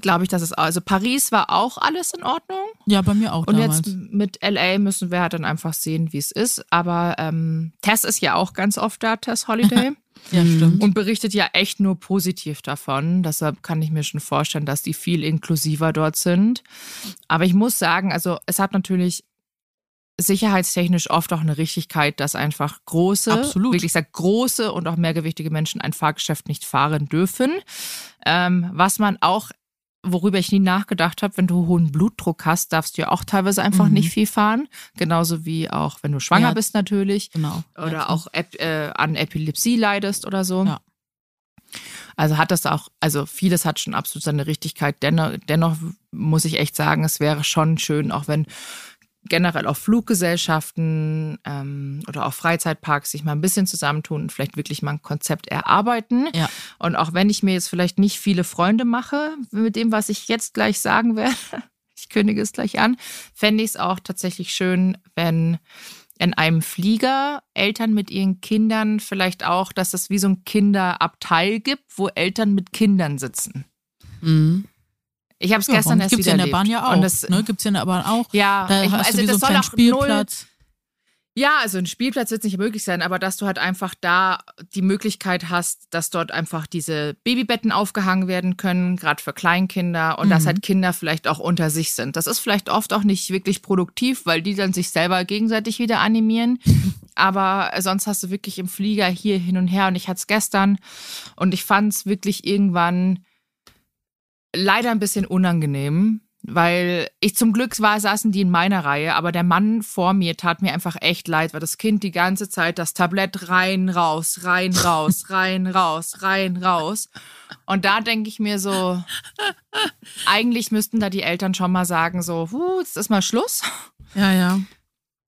glaube ich, das ist also Paris war auch alles in Ordnung. ja, bei mir auch Und damals. jetzt mit LA müssen wir halt dann einfach sehen, wie es ist. Aber ähm, Tess ist ja auch ganz oft da, Tess Holiday. *laughs* ja, stimmt. und berichtet ja echt nur positiv davon. Deshalb kann ich mir schon vorstellen, dass die viel inklusiver dort sind. Aber ich muss sagen, also es hat natürlich sicherheitstechnisch oft auch eine Richtigkeit, dass einfach große, Absolut. wirklich sag große und auch mehrgewichtige Menschen ein Fahrgeschäft nicht fahren dürfen. Ähm, was man auch worüber ich nie nachgedacht habe, wenn du hohen Blutdruck hast, darfst du ja auch teilweise einfach Mhm. nicht viel fahren. Genauso wie auch, wenn du schwanger Ja. bist natürlich genau. oder Ja, auch äh, an Epilepsie leidest oder so. Ja. Also hat das auch, also vieles hat schon absolut seine Richtigkeit. Dennoch, dennoch muss ich echt sagen, es wäre schon schön, auch wenn generell auch Fluggesellschaften ähm, oder auch Freizeitparks sich mal ein bisschen zusammentun und vielleicht wirklich mal ein Konzept erarbeiten. Ja. Und auch wenn ich mir jetzt vielleicht nicht viele Freunde mache mit dem, was ich jetzt gleich sagen werde, *laughs* ich kündige es gleich an, fände ich es auch tatsächlich schön, wenn in einem Flieger Eltern mit ihren Kindern vielleicht auch, dass es wie so ein Kinderabteil gibt, wo Eltern mit Kindern sitzen. Mhm. Ich habe es Ja, gestern erst gibt's wieder ja in der Bahn ja auch. Und das, ne? Gibt's ja in der Bahn auch. ja, Da ich, also so das einen soll auch null, Spielplatz. Ja, also ein Spielplatz wird nicht möglich sein, aber dass du halt einfach da die Möglichkeit hast, dass dort einfach diese Babybetten aufgehangen werden können, gerade für Kleinkinder und dass Mhm. halt Kinder vielleicht auch unter sich sind. Das ist vielleicht oft auch nicht wirklich produktiv, weil die dann sich selber gegenseitig wieder animieren. *laughs* Aber sonst hast du wirklich im Flieger hier hin und her und ich hatte es gestern und ich fand es wirklich irgendwann leider ein bisschen unangenehm, weil ich zum Glück war, saßen die in meiner Reihe, aber der Mann vor mir tat mir einfach echt leid, weil das Kind die ganze Zeit das Tablett rein, raus, rein, raus, *laughs* rein, raus, rein, raus. Und da denke ich mir so, eigentlich müssten da die Eltern schon mal sagen, so, huh, jetzt ist mal Schluss Ja, ja.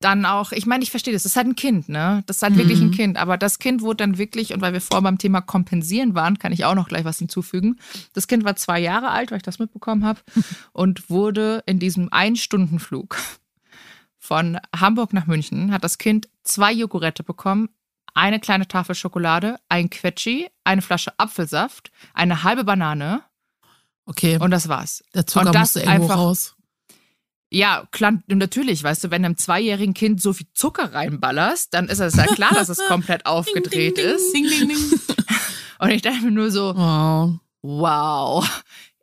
Dann auch, ich meine, ich verstehe das, das ist halt ein Kind, ne? Das ist halt wirklich ein Kind, aber das Kind wurde dann wirklich, und weil wir vorher beim Thema Kompensieren waren, kann ich auch noch gleich was hinzufügen. Das Kind war zwei Jahre alt, weil ich das mitbekommen habe, *laughs* und wurde in diesem Ein-Stunden-Flug von Hamburg nach München, hat das Kind zwei Joghurette bekommen, eine kleine Tafel Schokolade, ein Quetschi, eine Flasche Apfelsaft, eine halbe Banane Okay. und das war's. der Zucker und das musste irgendwo einfach- raus. Ja, klar, natürlich, weißt du, wenn einem zweijährigen Kind so viel Zucker reinballerst, dann ist es ja klar, dass es *laughs* komplett aufgedreht ist. Ding, ding, ding. *laughs* Und ich dachte mir nur so, Wow. wow.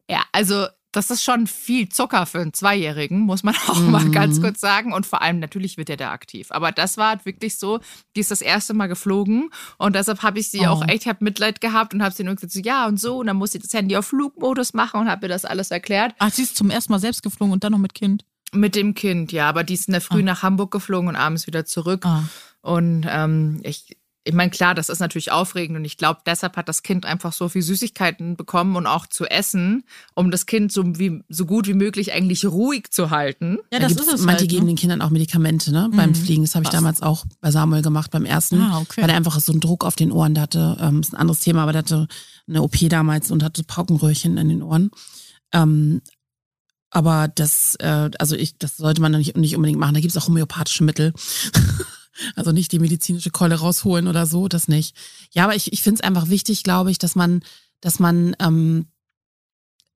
Ja, also das ist schon viel Zucker für einen Zweijährigen, muss man *laughs* auch mal Mhm. ganz kurz sagen. Und vor allem, natürlich wird er da aktiv. Aber das war halt wirklich so, die ist das erste Mal geflogen. Und deshalb habe ich sie Oh. auch echt, habe Mitleid gehabt und habe sie nur gesagt, so, ja und so. Und dann muss sie das Handy auf Flugmodus machen und habe mir das alles erklärt. Ach, sie ist zum ersten Mal selbst geflogen und dann noch mit Kind. Mit dem Kind, ja. Aber die ist in der Früh Ah. nach Hamburg geflogen und abends wieder zurück. Ah. Und ähm, ich, ich meine, klar, das ist natürlich aufregend und ich glaube, deshalb hat das Kind einfach so viel Süßigkeiten bekommen und auch zu essen, um das Kind so, wie, so gut wie möglich eigentlich ruhig zu halten. Ja, Da das ist es Manche halt, geben ne? den Kindern auch Medikamente, ne? Beim Mhm. Fliegen. Das habe ich Was? damals auch bei Samuel gemacht, beim ersten. Ah, okay. Weil er einfach so einen Druck auf den Ohren hatte. Ähm, ist ein anderes Thema, aber der hatte eine OP damals und hatte Paukenröhrchen in den Ohren. Ähm, aber das, äh, also ich, das sollte man nicht, nicht unbedingt machen. Da gibt's auch homöopathische Mittel. *laughs* also nicht die medizinische Keule rausholen oder so, das nicht. Ja, aber ich, ich finde es einfach wichtig, glaube ich, dass man, dass man ähm,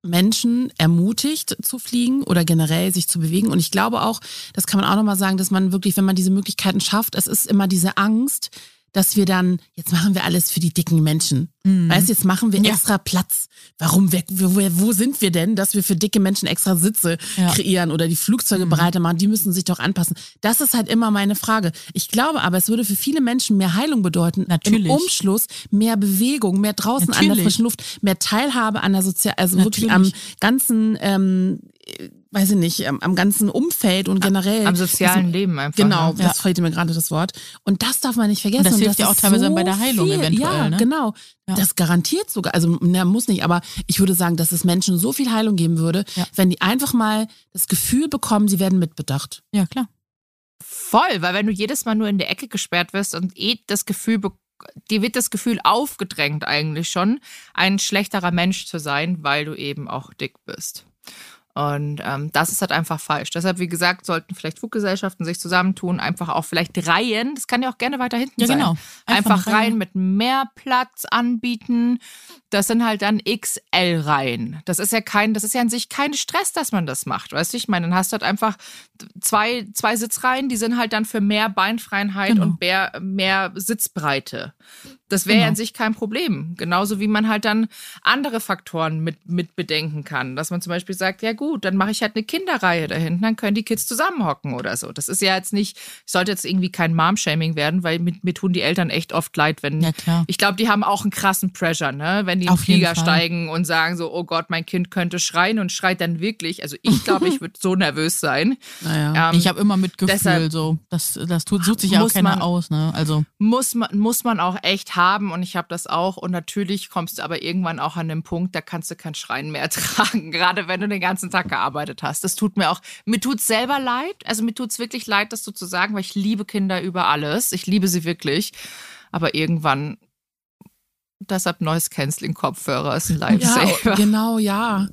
Menschen ermutigt zu fliegen oder generell sich zu bewegen. Und ich glaube auch, das kann man auch nochmal sagen, dass man wirklich, wenn man diese Möglichkeiten schafft, es ist immer diese Angst, dass wir dann, jetzt machen wir alles für die dicken Menschen. Mhm. Weißt du, jetzt machen wir Ja. extra Platz. Warum, wer, wo, wo sind wir denn, dass wir für dicke Menschen extra Sitze Ja. kreieren oder die Flugzeuge Mhm. breiter machen? Die müssen sich doch anpassen. Das ist halt immer meine Frage. Ich glaube aber, es würde für viele Menschen mehr Heilung bedeuten. Natürlich. Im Umschluss mehr Bewegung, mehr draußen an der Natürlich. frischen Luft, mehr Teilhabe an der Sozial, also wirklich am Natürlich. ganzen, ähm, weiß ich nicht, am, ganzen Umfeld und generell. Am sozialen das, Leben einfach. Genau, Ne? das fehlte mir gerade das Wort. Und das darf man nicht vergessen. Und das hilft ja auch teilweise bei der Heilung viel. eventuell, Ja, ne? genau. Ja. Das garantiert sogar, also na, muss nicht, aber ich würde sagen, dass es Menschen so viel Heilung geben würde, Ja. wenn die einfach mal das Gefühl bekommen, sie werden mitbedacht. Ja, klar. Voll, weil wenn du jedes Mal nur in der Ecke gesperrt wirst und eh das Gefühl, be- dir wird das Gefühl aufgedrängt eigentlich schon, ein schlechterer Mensch zu sein, weil du eben auch dick bist. Und ähm, das ist halt einfach falsch. Deshalb, wie gesagt, sollten vielleicht Fluggesellschaften sich zusammentun, einfach auch vielleicht Reihen, das kann ja auch gerne weiter hinten Ja, sein. genau. Einfach, Reihe. Reihen mit mehr Platz anbieten. Das sind halt dann XL-Reihen. Das ist ja kein, das ist ja an sich kein Stress, dass man das macht. Weißt du, ich meine, dann hast du halt einfach zwei, zwei Sitzreihen, die sind halt dann für mehr Beinfreiheit Genau. und mehr, mehr Sitzbreite. Das wäre ja Genau. an sich kein Problem. Genauso wie man halt dann andere Faktoren mit, mit bedenken kann. Dass man zum Beispiel sagt, ja gut, dann mache ich halt eine Kinderreihe da hinten, dann können die Kids zusammenhocken oder so. Das ist ja jetzt nicht, sollte jetzt irgendwie kein Mom-Shaming werden, weil mir, mir tun die Eltern echt oft leid, wenn Ja, klar. ich glaube, die haben auch einen krassen Pressure, ne? Wenn die in den Flieger Fall. steigen und sagen so, oh Gott, mein Kind könnte schreien und schreit dann wirklich. Also ich glaube, *laughs* ich würde so nervös sein. Naja. Ähm, Ich habe immer Mitgefühl, deshalb- so. Das, das tut, sucht sich ja auch keiner man- aus, ne? Also, muss man, muss man auch echt haben und ich habe das auch. Und natürlich kommst du aber irgendwann auch an den Punkt, da kannst du kein Schreien mehr *laughs* ertragen, gerade wenn du den ganzen Tag gearbeitet hast. Das tut mir auch, mir tut's selber leid. Also mir tut's wirklich leid, das so zu sagen, weil ich liebe Kinder über alles. Ich liebe sie wirklich. Aber irgendwann, deshalb Noise Canceling Kopfhörer ist ein ja, Lifesaver. genau, ja.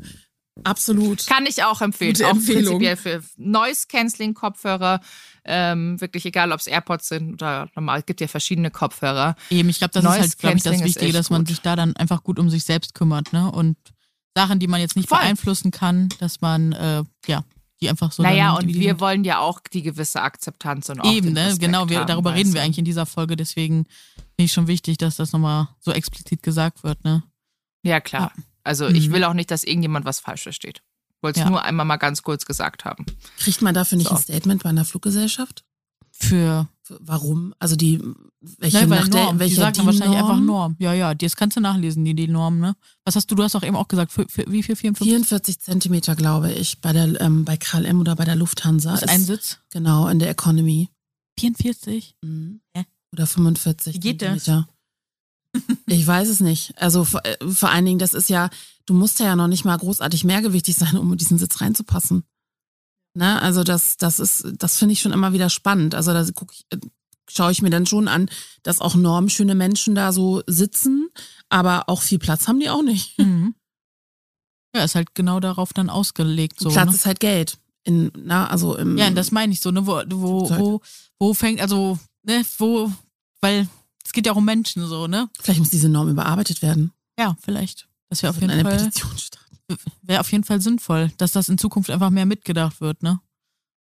Absolut. Kann ich auch empfehlen. Gute auch Empfehlung. prinzipiell für Noise-Canceling-Kopfhörer. Ähm, wirklich egal, ob es AirPods sind oder normal. Es gibt ja verschiedene Kopfhörer. eben, ich glaube, das Noise ist halt, glaube ich, das Wichtige, dass man gut. sich da dann einfach gut um sich selbst kümmert, ne? Und Sachen, die man jetzt nicht Voll. beeinflussen kann, dass man, äh, ja, die einfach so. naja, dann, und wir wollen ja auch die gewisse Akzeptanz und auch Eben, den ne? Genau, wir, haben, darüber weißt reden wir eigentlich in dieser Folge, deswegen finde ich schon wichtig, dass das nochmal so explizit gesagt wird, ne? Ja, klar. Also ich Mhm. will auch nicht, dass irgendjemand was falsch versteht. Wollte es Ja. nur einmal mal ganz kurz gesagt haben. Kriegt man dafür nicht So. ein Statement bei einer Fluggesellschaft? Für- Warum? Also die, welche Ne, weil nach der, Norm, die welcher sagen dann wahrscheinlich DIN-Norm? einfach Norm. Ja, ja, das kannst du nachlesen, die, die Norm, ne? Was hast du, du hast auch eben auch gesagt, für, für, wie viel? 54? 44 Zentimeter, glaube ich, bei der ähm, bei KLM oder bei der Lufthansa. ist ein Sitz? Genau, in der Economy. 44? Mhm. Hä? Oder 45 Wie geht das? Zentimeter. *laughs* Ich weiß es nicht. Also vor, äh, vor allen Dingen, das ist ja, du musst ja noch nicht mal großartig mehrgewichtig sein, um in diesen Sitz reinzupassen. Ne? Also das, das ist, das finde ich schon immer wieder spannend. Also da guck ich, äh, schaue ich mir dann schon an, dass auch normschöne Menschen da so sitzen, aber auch viel Platz haben die auch nicht. Mhm. *laughs* Ja, ist halt genau darauf dann ausgelegt, so. Platz ne? ist halt Geld. In, na, also im, Ja, das meine ich so, ne? Wo, wo, wo, wo fängt, also, ne, wo, weil es geht ja auch um Menschen so, ne? vielleicht muss diese Norm überarbeitet werden. Ja, vielleicht. Das wäre auf Also jeden eine Fall. Petition starten. Wäre auf jeden Fall sinnvoll, dass das in Zukunft einfach mehr mitgedacht wird, ne?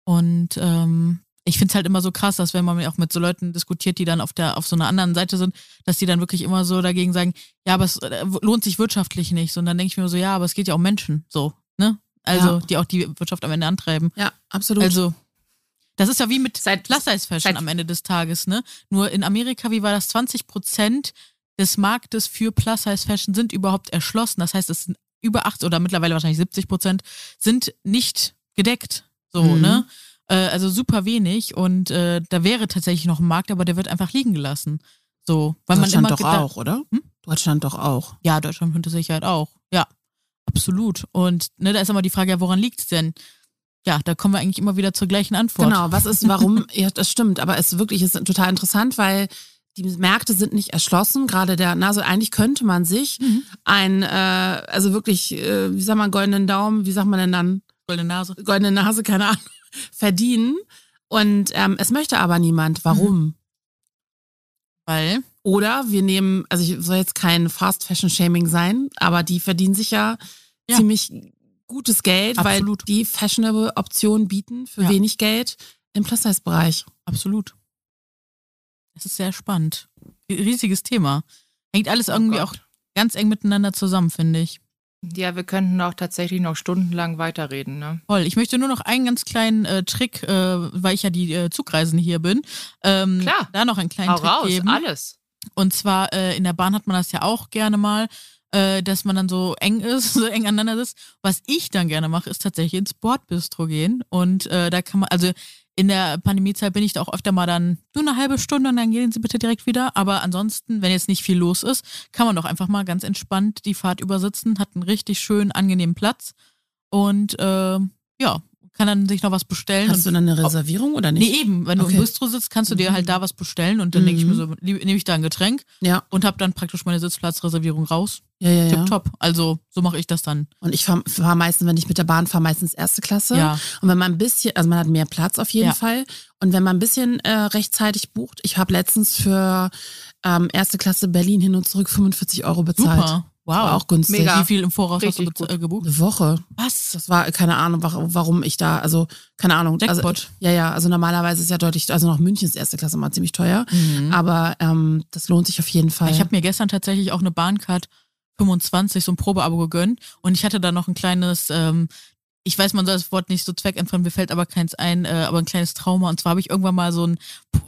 Und ähm, ich finde es halt immer so krass, dass wenn man auch mit so Leuten diskutiert, die dann auf der auf so einer anderen Seite sind, dass die dann wirklich immer so dagegen sagen, ja, aber es äh, lohnt sich wirtschaftlich nicht. Und dann denke ich mir so, ja, aber es geht ja um Menschen, so, ne? Also, Ja. die auch die Wirtschaft am Ende antreiben. Ja, absolut. Also, das ist ja wie mit Seit- Plus-Size-Fashion seit- am Ende des Tages, ne? Nur in Amerika, wie war das? 20 Prozent des Marktes für Plus-Size-Fashion sind überhaupt erschlossen. Das heißt, es sind über 8 oder mittlerweile wahrscheinlich 70 Prozent sind nicht gedeckt. So, Mhm. ne? Äh, also super wenig und äh, da wäre tatsächlich noch ein Markt, aber der wird einfach liegen gelassen. So, weil man Deutschland immer doch auch, oder? Hm? Deutschland doch auch. ja, Deutschland mit Sicherheit auch. Ja, absolut. Und ne, da ist immer die Frage, ja, woran liegt's denn? Ja, da kommen wir eigentlich immer wieder zur gleichen Antwort. Genau, was ist, warum, *laughs* ja, das stimmt, aber es ist wirklich ist total interessant, weil die Märkte sind nicht erschlossen, gerade der, na, also eigentlich könnte man sich Mhm. ein, äh, also wirklich, äh, wie sagt man, goldenen Daumen, wie sagt man denn dann, Goldene Nase. goldene Nase, keine Ahnung, *laughs* verdienen und ähm, es möchte aber niemand. Warum? Weil, Oder wir nehmen, also ich soll jetzt kein Fast Fashion Shaming sein, aber die verdienen sich ja, Ja. ziemlich gutes Geld, Absolut. weil die fashionable Optionen bieten für Ja. wenig Geld im Plus-Size-Bereich. absolut. Es ist sehr spannend. Riesiges Thema. Hängt alles irgendwie Oh auch ganz eng miteinander zusammen, finde ich. Ja, wir könnten auch tatsächlich noch stundenlang weiterreden, ne? Toll. Ich möchte nur noch einen ganz kleinen äh, Trick, äh, weil ich ja die äh, Zugreisen hier bin. Ähm, Klar. Da noch einen kleinen Hau Trick raus, geben. alles. Und zwar äh, in der Bahn hat man das ja auch gerne mal. äh, dass man dann so eng ist, *laughs* so eng aneinander sitzt. Was ich dann gerne mache, ist tatsächlich ins Bordbistro gehen. Und äh, da kann man, also in der Pandemiezeit bin ich da auch öfter mal dann nur eine halbe Stunde und dann gehen Sie bitte direkt wieder. Aber ansonsten, wenn jetzt nicht viel los ist, kann man doch einfach mal ganz entspannt die Fahrt übersitzen, hat einen richtig schönen, angenehmen Platz und äh, ja, kann dann sich noch was bestellen. Hast du dann eine Reservierung oder nicht? Nee, eben. Wenn du Okay. im Bistro sitzt, kannst du dir halt da was bestellen und dann denke ich mir so, Mhm. nehme ich da ein Getränk Ja, und habe dann praktisch meine Sitzplatzreservierung raus. ja, ja. ja. Tipptopp. Also so mache ich das dann. Und ich fahre fahr meistens, wenn ich mit der Bahn fahre, meistens erste Klasse. Ja. Und wenn man ein bisschen, also man hat mehr Platz auf jeden Ja. Fall. Und wenn man ein bisschen äh, rechtzeitig bucht, ich habe letztens für ähm, erste Klasse Berlin hin und zurück 45 Euro bezahlt. Super. Wow. War auch günstig. Mega. Wie viel im Voraus hast du Richtig bez- äh, gebucht? Eine Woche. Was? Das war keine Ahnung, wa- warum ich da, also keine Ahnung. Also, Jackpot. ja, ja, also normalerweise ist ja deutlich, also noch München ist erste Klasse mal ziemlich teuer. Aber ähm, das lohnt sich auf jeden Fall. Mhm. Ich habe mir gestern tatsächlich auch eine Bahncard 25, so ein Probeabo gegönnt und ich hatte da noch ein kleines, ähm, ich weiß, man soll das Wort nicht so zweckentfremd, mir fällt aber keins ein, äh, aber ein kleines Trauma. Und zwar habe ich irgendwann mal so ein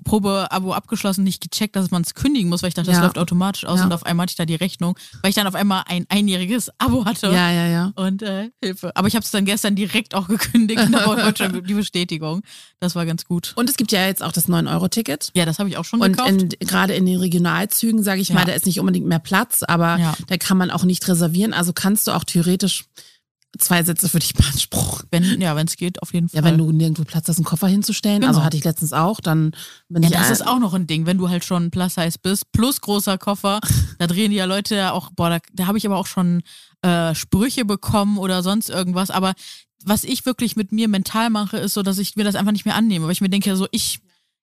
Probeabo abgeschlossen, nicht gecheckt, dass man es kündigen muss, weil ich dachte, das Ja. läuft automatisch aus Ja. und auf einmal hatte ich da die Rechnung, weil ich dann auf einmal ein einjähriges Abo hatte. ja, ja, ja. Und äh, Hilfe. Aber ich habe es dann gestern direkt auch gekündigt und da heute schon *laughs* die Bestätigung. Das war ganz gut. Und es gibt ja jetzt auch das 9-Euro-Ticket. Ja, das habe ich auch schon Und gekauft. in, gerade in den Regionalzügen, sage ich Ja. mal, da ist nicht unbedingt mehr Platz, aber da kann man auch nicht reservieren. Also kannst du auch theoretisch zwei Sätze für dich beanspruchen. wenn, ja, wenn es geht, auf jeden Fall. Ja, wenn du nirgendwo Platz hast, einen Koffer hinzustellen. Also Genau. hatte ich letztens auch, dann bin Ja, ich das ist auch noch ein Ding, wenn du halt schon Plus Size bist, plus großer Koffer, *laughs* da drehen die ja Leute ja auch, boah, da, da habe ich aber auch schon äh, Sprüche bekommen oder sonst irgendwas. Aber was ich wirklich mit mir mental mache, ist so, dass ich mir das einfach nicht mehr annehme, weil ich mir denke, so ich,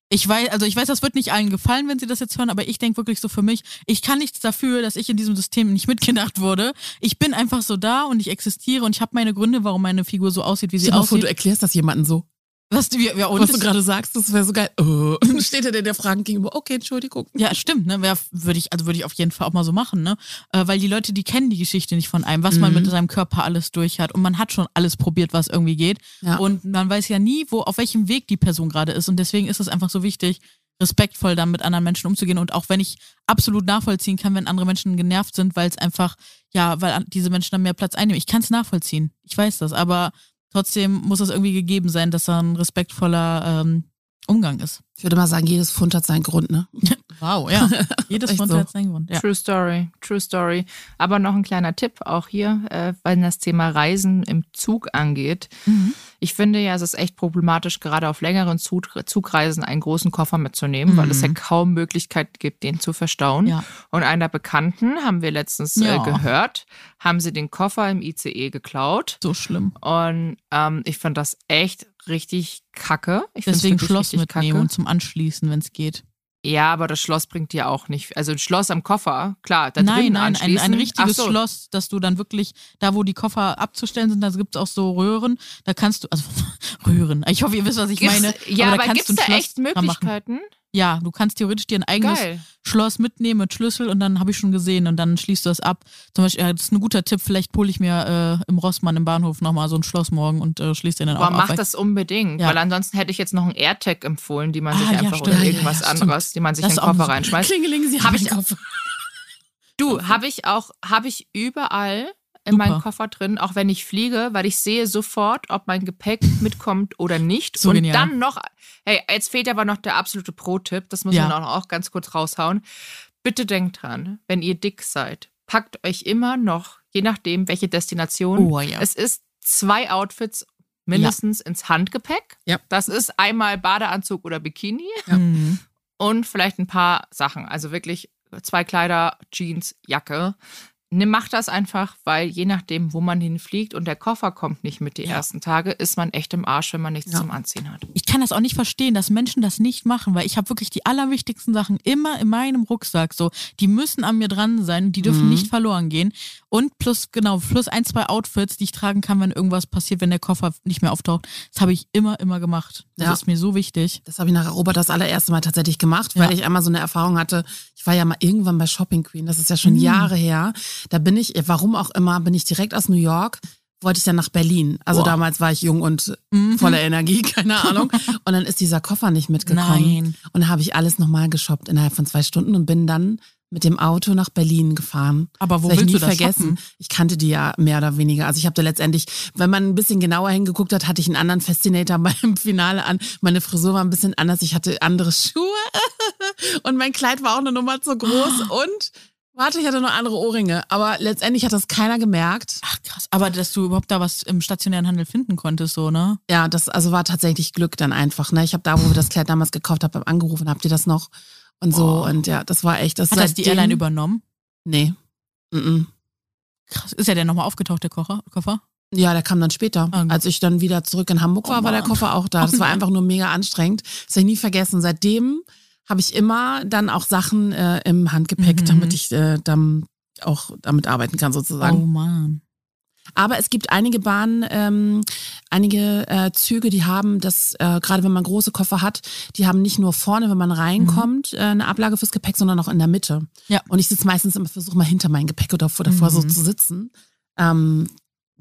ich weiß, also ich weiß, das wird nicht allen gefallen, wenn sie das jetzt hören, aber ich denke wirklich so für mich, ich kann nichts dafür, dass ich in diesem System nicht mitgedacht wurde. Ich bin einfach so da und ich existiere und ich habe meine Gründe, warum meine Figur so aussieht, wie sie Stell mal vor, aussieht. du erklärst das jemandem so. Was, wie, ja, was du gerade sagst, das wäre so geil. Oh. *laughs* Steht er dir der Fragen gegenüber. Okay, Entschuldigung. Ja, stimmt, ne? Würde ich, also würde ich auf jeden Fall auch mal so machen, ne? Äh, weil die Leute, die kennen die Geschichte nicht von einem, was man Mhm. mit seinem Körper alles durch hat. Und man hat schon alles probiert, was irgendwie geht. Ja. Und man weiß ja nie, wo, auf welchem Weg die Person gerade ist. Und deswegen ist es einfach so wichtig, respektvoll dann mit anderen Menschen umzugehen. Und auch wenn ich absolut nachvollziehen kann, wenn andere Menschen genervt sind, weil es einfach, ja, weil diese Menschen dann mehr Platz einnehmen. Ich kann es nachvollziehen. Ich weiß das. Aber trotzdem muss es irgendwie gegeben sein, dass da ein respektvoller ähm, Umgang ist. Ich würde mal sagen, jedes Pfund hat seinen Grund, ne? *laughs* Wow, ja. *laughs* Jedes Echt so. hat seinen Grund. Ja. True Story, True Story. Aber noch ein kleiner Tipp auch hier, äh, wenn das Thema Reisen im Zug angeht. Mhm. Ich finde ja, es ist echt problematisch, gerade auf längeren Zug Zugreisen einen großen Koffer mitzunehmen, weil es ja kaum Möglichkeit gibt, den zu verstauen. Ja. Und einer Bekannten, haben wir letztens äh, Ja. gehört, haben sie den Koffer im ICE geklaut. So schlimm. Und ähm, ich fand das echt richtig kacke. Ich Deswegen Schloss mitnehmen und zum Anschließen, wenn es geht. Ja, aber das Schloss bringt dir auch nicht. Also ein Schloss am Koffer, klar, da nein, drinnen nein, ein, anschließen. ein richtiges Ach so. Schloss, dass du dann wirklich, da wo die Koffer abzustellen sind, da gibt es auch so Röhren, da kannst du, also *laughs* Röhren, ich hoffe, ihr wisst, was ich Gibt's, meine. ja, aber, da gibt's du ein da echt dran machen. Ja, du kannst theoretisch dir ein eigenes Geil. Schloss mitnehmen mit Schlüssel und dann habe ich schon gesehen und dann schließt du das ab. Zum Beispiel, ja, das ist ein guter Tipp, vielleicht hole ich mir äh, im Rossmann im Bahnhof nochmal so ein Schloss morgen und äh, schließe den dann Boah, auch mach ab. das unbedingt, Ja. weil ansonsten hätte ich jetzt noch ein AirTag empfohlen, die man Ah, sich ja, einfach stimmt. oder irgendwas anderes, die man sich Das in den Koffer eine- reinschmeißt. Klingeling, sie Hab haben ich- einen Koffer. Du, habe ich auch, habe ich überall in Super. meinem Koffer drin, auch wenn ich fliege, weil ich sehe sofort, ob mein Gepäck *laughs* mitkommt oder nicht. So und genial. dann noch, hey, jetzt fehlt aber noch der absolute Pro-Tipp, das muss Ja. man auch, auch ganz kurz raushauen. Bitte denkt dran, wenn ihr dick seid, packt euch immer noch, je nachdem, welche Destination, Oh, ja. es ist zwei Outfits mindestens ins Handgepäck. Ja. Das ist einmal Badeanzug oder Bikini Mhm. und vielleicht ein paar Sachen. Also wirklich zwei Kleider, Jeans, Jacke. Nimm, mach das einfach, weil je nachdem, wo man hinfliegt und der Koffer kommt nicht mit die Ja. ersten Tage, ist man echt im Arsch, wenn man nichts Ja. zum Anziehen hat. Ich kann das auch nicht verstehen, dass Menschen das nicht machen, weil ich habe wirklich die allerwichtigsten Sachen immer in meinem Rucksack. So, die müssen an mir dran sein, die dürfen Mhm. nicht verloren gehen. Und plus genau plus ein zwei Outfits, die ich tragen kann, wenn irgendwas passiert, wenn der Koffer nicht mehr auftaucht. Das habe ich immer immer gemacht. Das Ja. ist mir so wichtig. Das habe ich nach Robert das allererste Mal tatsächlich gemacht, weil Ja. ich einmal so eine Erfahrung hatte. Ich war ja mal irgendwann bei Shopping Queen, das ist ja schon Mhm. Jahre her. Da bin ich, warum auch immer, bin ich direkt aus New York, wollte ich dann nach Berlin. Also Boah. damals war ich jung und Mhm. voller Energie, *laughs* keine Ahnung. Und dann ist dieser Koffer nicht mitgekommen. Nein. Und habe ich alles nochmal geshoppt innerhalb von zwei Stunden und bin dann mit dem Auto nach Berlin gefahren. Aber wo Das willst ich du das vergessen. shoppen? Ich kannte die ja mehr oder weniger. Also ich habe da letztendlich, wenn man ein bisschen genauer hingeguckt hat, hatte ich einen anderen Fascinator *laughs* beim Finale an. Meine Frisur war ein bisschen anders. Ich hatte andere *laughs* Schuhe und mein Kleid war auch eine Nummer zu groß und warte, ich hatte noch andere Ohrringe. Aber letztendlich hat das keiner gemerkt. Ach krass. Aber dass du überhaupt da was im stationären Handel finden konntest, so, ne? Ja, das also war tatsächlich Glück dann einfach. Ne? Ich habe da, wo wir das Kleid damals gekauft haben, angerufen, habt ihr das noch? Und so Boah. und ja, das war echt. Das Hat das die Airline übernommen? Nee. Mm-mm. Krass. Ist ja der nochmal aufgetaucht, der Kocher, Koffer? Ja, der kam dann später. Ah, gut. Als ich dann wieder zurück in Hamburg Oh war, war der. Koffer auch da. Oh Das war *laughs* einfach nur mega anstrengend. Das habe ich nie vergessen. Seitdem habe ich immer dann auch Sachen äh, im Handgepäck, Mhm. damit ich äh, dann auch damit arbeiten kann Oh sozusagen. Mann. Aber es gibt einige Bahnen, ähm, einige äh, Züge, die haben das, äh, gerade wenn man große Koffer hat, die haben nicht nur vorne, wenn man reinkommt, äh, eine Ablage fürs Gepäck, sondern auch in der Mitte. Mhm. Ja. Und ich sitze meistens immer, versuche mal hinter mein Gepäck oder vor, davor so Mhm. zu sitzen. Ähm,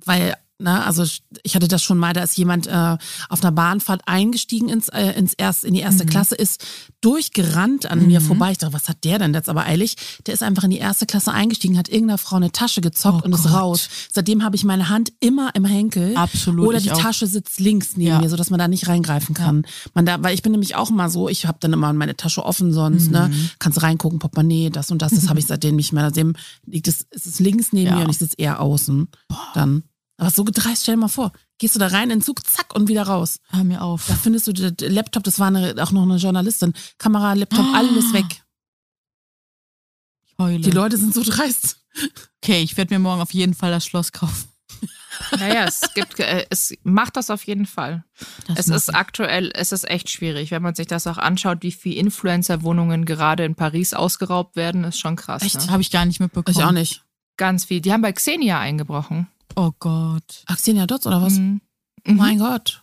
weil, ne, also ich hatte das schon mal, da ist jemand äh, auf einer Bahnfahrt eingestiegen ins, äh, ins erst, in die erste Mhm. Klasse, ist durchgerannt an mir Mhm. vorbei. Ich dachte, was hat der denn jetzt aber eilig? Der ist einfach in die erste Klasse eingestiegen, hat irgendeiner Frau eine Tasche gezockt Oh und ist Gott. raus. Seitdem habe ich meine Hand immer im Henkel. Absolut. Oder die. Tasche sitzt links neben Ja. mir, sodass man da nicht reingreifen kann. Man da, weil ich bin nämlich auch immer so, ich habe dann immer meine Tasche offen sonst, ne? Mhm. Kannst reingucken, Portemonnaie, das und das, das habe ich *laughs* seitdem nicht mehr. Seitdem liegt es, es ist links neben Ja. mir und ich sitze eher außen. Dann. Aber so gedreist, stell dir mal vor. Gehst du da rein in den Zug, zack, und wieder raus. Hör mir auf. Da findest du den Laptop, das war eine, auch noch eine Journalistin. Kamera, Laptop, Ah. alles weg. Ich heule. Die Leute sind so dreist. okay, ich werde mir morgen auf jeden Fall das Schloss kaufen. Naja, es gibt, äh, es macht das auf jeden Fall. Das es ist ich. aktuell, es ist echt schwierig. Wenn man sich das auch anschaut, wie viel Influencer-Wohnungen gerade in Paris ausgeraubt werden, ist schon krass. Echt? Ne? Habe ich gar nicht mitbekommen. Ich auch nicht. Ganz viel. Die haben bei Xenia eingebrochen. Oh Gott. Axenia Dotz oder was? Mhm. Oh Mhm. mein Gott.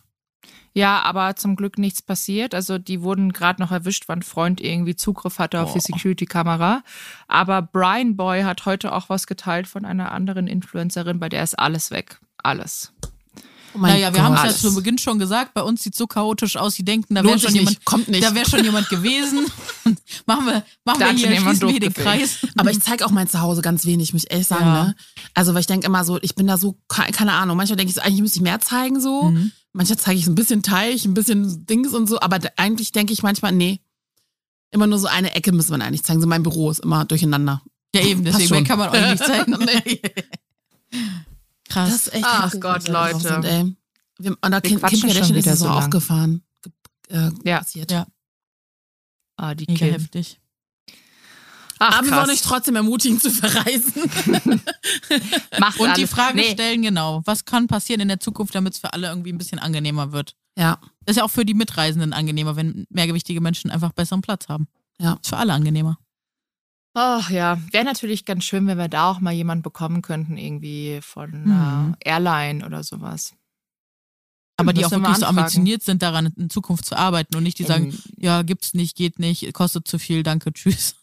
Ja, aber zum Glück nichts passiert. Also die wurden gerade noch erwischt, weil ein Freund irgendwie Zugriff hatte auf die Oh. Security-Kamera. Aber Brian Boy hat heute auch was geteilt von einer anderen Influencerin, bei der ist alles weg. Alles. Oh Naja, wir haben es ja zu Beginn schon gesagt, bei uns sieht so chaotisch aus, die denken, da wäre schon jemand, nicht, kommt nicht. da wäre schon jemand gewesen. *laughs* machen wir, machen Da wir hier, schließen wir den. Kreis. Aber ich zeige auch mein Zuhause ganz wenig, muss ich ehrlich sagen. Ja. Ne? Also, weil ich denke immer so, ich bin da so, ke- keine Ahnung, manchmal denke ich so, eigentlich müsste ich mehr zeigen so. Mhm. Manchmal zeige ich so ein bisschen Teich, ein bisschen Dings und so, aber eigentlich denke ich manchmal, nee. Immer nur so eine Ecke müssen wir eigentlich zeigen. So mein Büro ist immer durcheinander. Ja, eben, deswegen kann man euch nicht zeigen. *laughs* *laughs* Nee. Krass. Das ist echt Ach Gott, Leute. Sind, ey. Wir, und da Wir Kim, Kardashian ist so lang. aufgefahren. ge- Äh, Ja. Passiert. Ja. Ah, die Mega Kim. heftig. Ach, Aber wir krass. wollen euch trotzdem ermutigen zu verreisen. *laughs* Macht Und die alles. Frage Nee, stellen, genau, was kann passieren in der Zukunft, damit es für alle irgendwie ein bisschen angenehmer wird? ja. Das ist ja auch für die Mitreisenden angenehmer, wenn mehrgewichtige Menschen einfach besseren Platz haben. Ja. Ist für alle angenehmer. Ach ja, wäre natürlich ganz schön, wenn wir da auch mal jemanden bekommen könnten, irgendwie von Mhm. äh, Airline oder sowas. Aber die auch wirklich so ambitioniert sind, daran in Zukunft zu arbeiten und nicht die sagen, Ähm, ja, gibt's nicht, geht nicht, kostet zu viel, danke, tschüss.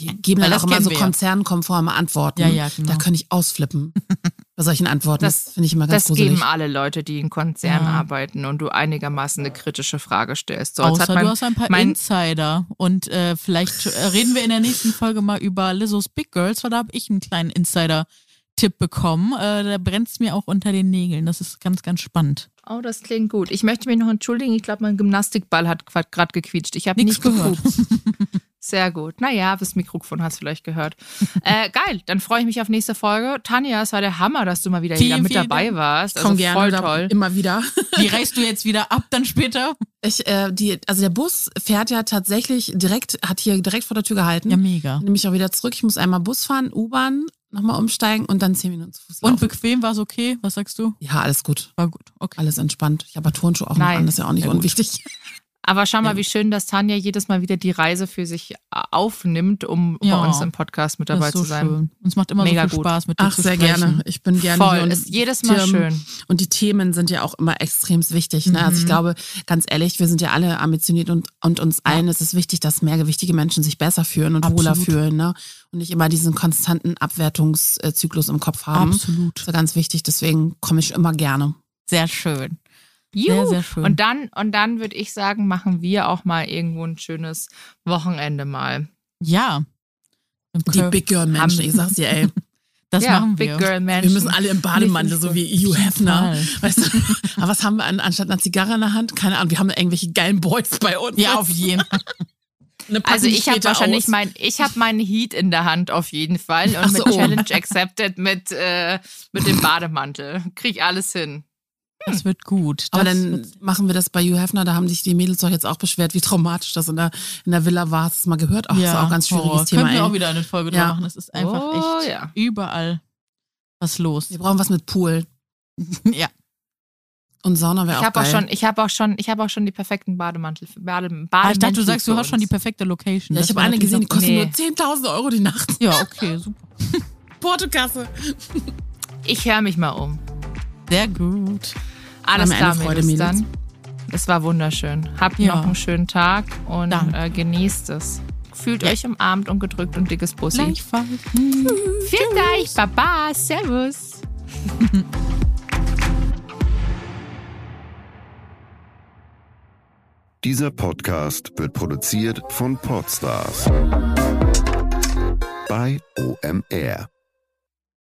Die geben dann auch immer kennen so konzernkonforme Antworten. Ja, ja, genau. Da könnte ich ausflippen. *laughs* Bei solchen Antworten. Das, Das- finde ich immer ganz Das gruselig. geben alle Leute, die in Konzernen Ja. arbeiten und du einigermaßen eine kritische Frage stellst. So, Außer hat man, du hast ein paar mein- Insider. Und äh, vielleicht äh, reden wir in der nächsten Folge mal über Lizzo's Big Girls, weil da habe ich einen kleinen Insider-Tipp bekommen. Äh, da brennt es mir auch unter den Nägeln. Das ist ganz, ganz spannend. Oh, das klingt gut. Ich möchte mich noch entschuldigen. Ich glaube, mein Gymnastikball hat gerade gequietscht. Ich habe Nix nicht gehört. Sehr gut. Naja, das Mikrofon hat es vielleicht gehört. *laughs* äh, geil, dann freue ich mich auf nächste Folge. Tanja, es war der Hammer, dass du mal wieder Vielen, hier mit vielen dabei Dank. warst. Komm Also gerne voll toll. immer wieder. *laughs* Wie reißt du jetzt wieder ab dann später? Ich, äh, die, also der Bus fährt ja tatsächlich direkt, hat hier direkt vor der Tür gehalten. Ja, mega. Nehme ich auch wieder zurück. Ich muss einmal Bus fahren, U-Bahn, nochmal umsteigen und dann zehn Minuten zu Fuß Und laufen. bequem war es okay? Was sagst du? Ja, alles gut. War gut. Okay. Alles entspannt. Ich habe aber Turnschuhe auch Nice. noch an, das ist ja auch nicht gut. unwichtig. Aber schau mal, Ja. wie schön, dass Tanja jedes Mal wieder die Reise für sich äh, aufnimmt, um Ja. bei uns im Podcast mit Das dabei ist so zu sein. schön. Uns macht immer Mega so viel gut. Spaß mit dir Ach, zu sehr sprechen. gerne. Ich bin gerne Voll, hier. ist jedes Mal ähm, schön. Und die Themen sind ja auch immer extrem wichtig. Ne? Also ich Mhm. glaube, ganz ehrlich, wir sind ja alle ambitioniert und, und uns allen ist es wichtig, dass mehrgewichtige Menschen sich besser fühlen und wohler Absolut. fühlen. Ne? Und nicht immer diesen konstanten Abwertungszyklus im Kopf haben. Absolut. Das ist ja ganz wichtig, deswegen komme ich immer gerne. Sehr schön. Juhu. Sehr, sehr schön. Und dann, und dann würde ich sagen, machen wir auch mal irgendwo ein schönes Wochenende mal. Ja. Die. Big Girl Menschen, ich sag's dir, ey. *laughs* Das ja, machen wir. Big Girl Man. Wir müssen alle im Bademantel, so wie Hugh Hefner. Weißt du? *laughs* Aber was haben wir an, anstatt einer Zigarre in der Hand? Keine Ahnung, wir haben irgendwelche geilen Boys bei uns. Ja, auf jeden Fall. *laughs* Also ich habe wahrscheinlich aus. mein, ich habe meinen Heat in der Hand auf jeden Fall und so. mit Challenge accepted mit äh, mit dem Bademantel krieg alles hin. Das wird gut. Aber Das dann machen wir das bei Hugh Hefner, da haben sich die Mädels doch jetzt auch beschwert, wie traumatisch das in der, in der Villa war. Hast du es mal gehört? Ach, das ist auch ein ganz schwieriges Horror. Thema. Können wir auch wieder eine Folge Ja. machen. Es ist einfach Oh, echt ja. überall was los. Wir brauchen was mit Pool. *laughs* ja. Und Sauna wäre Ich auch habe auch geil. schon, ich habe auch schon, ich habe auch schon die perfekten Bademantel, Bade, Ah, ich dachte, du sagst, du hast schon die perfekte Location. ja, ich Das habe eine gesehen, die auch- kostet Nee. nur 10.000 Euro die Nacht. Ja, okay, super. *laughs* Portokasse. Ich höre mich mal um. Sehr gut. Alles klar, Freude, Mädels, dann. Es war wunderschön. Habt Ja. noch einen schönen Tag und äh, genießt es. Fühlt Ja. euch umarmt und gedrückt und dickes Bussi. Gleichfalls. *laughs* Vielen Dank, Baba, Servus. *laughs* Dieser Podcast wird produziert von Podstars bei OMR.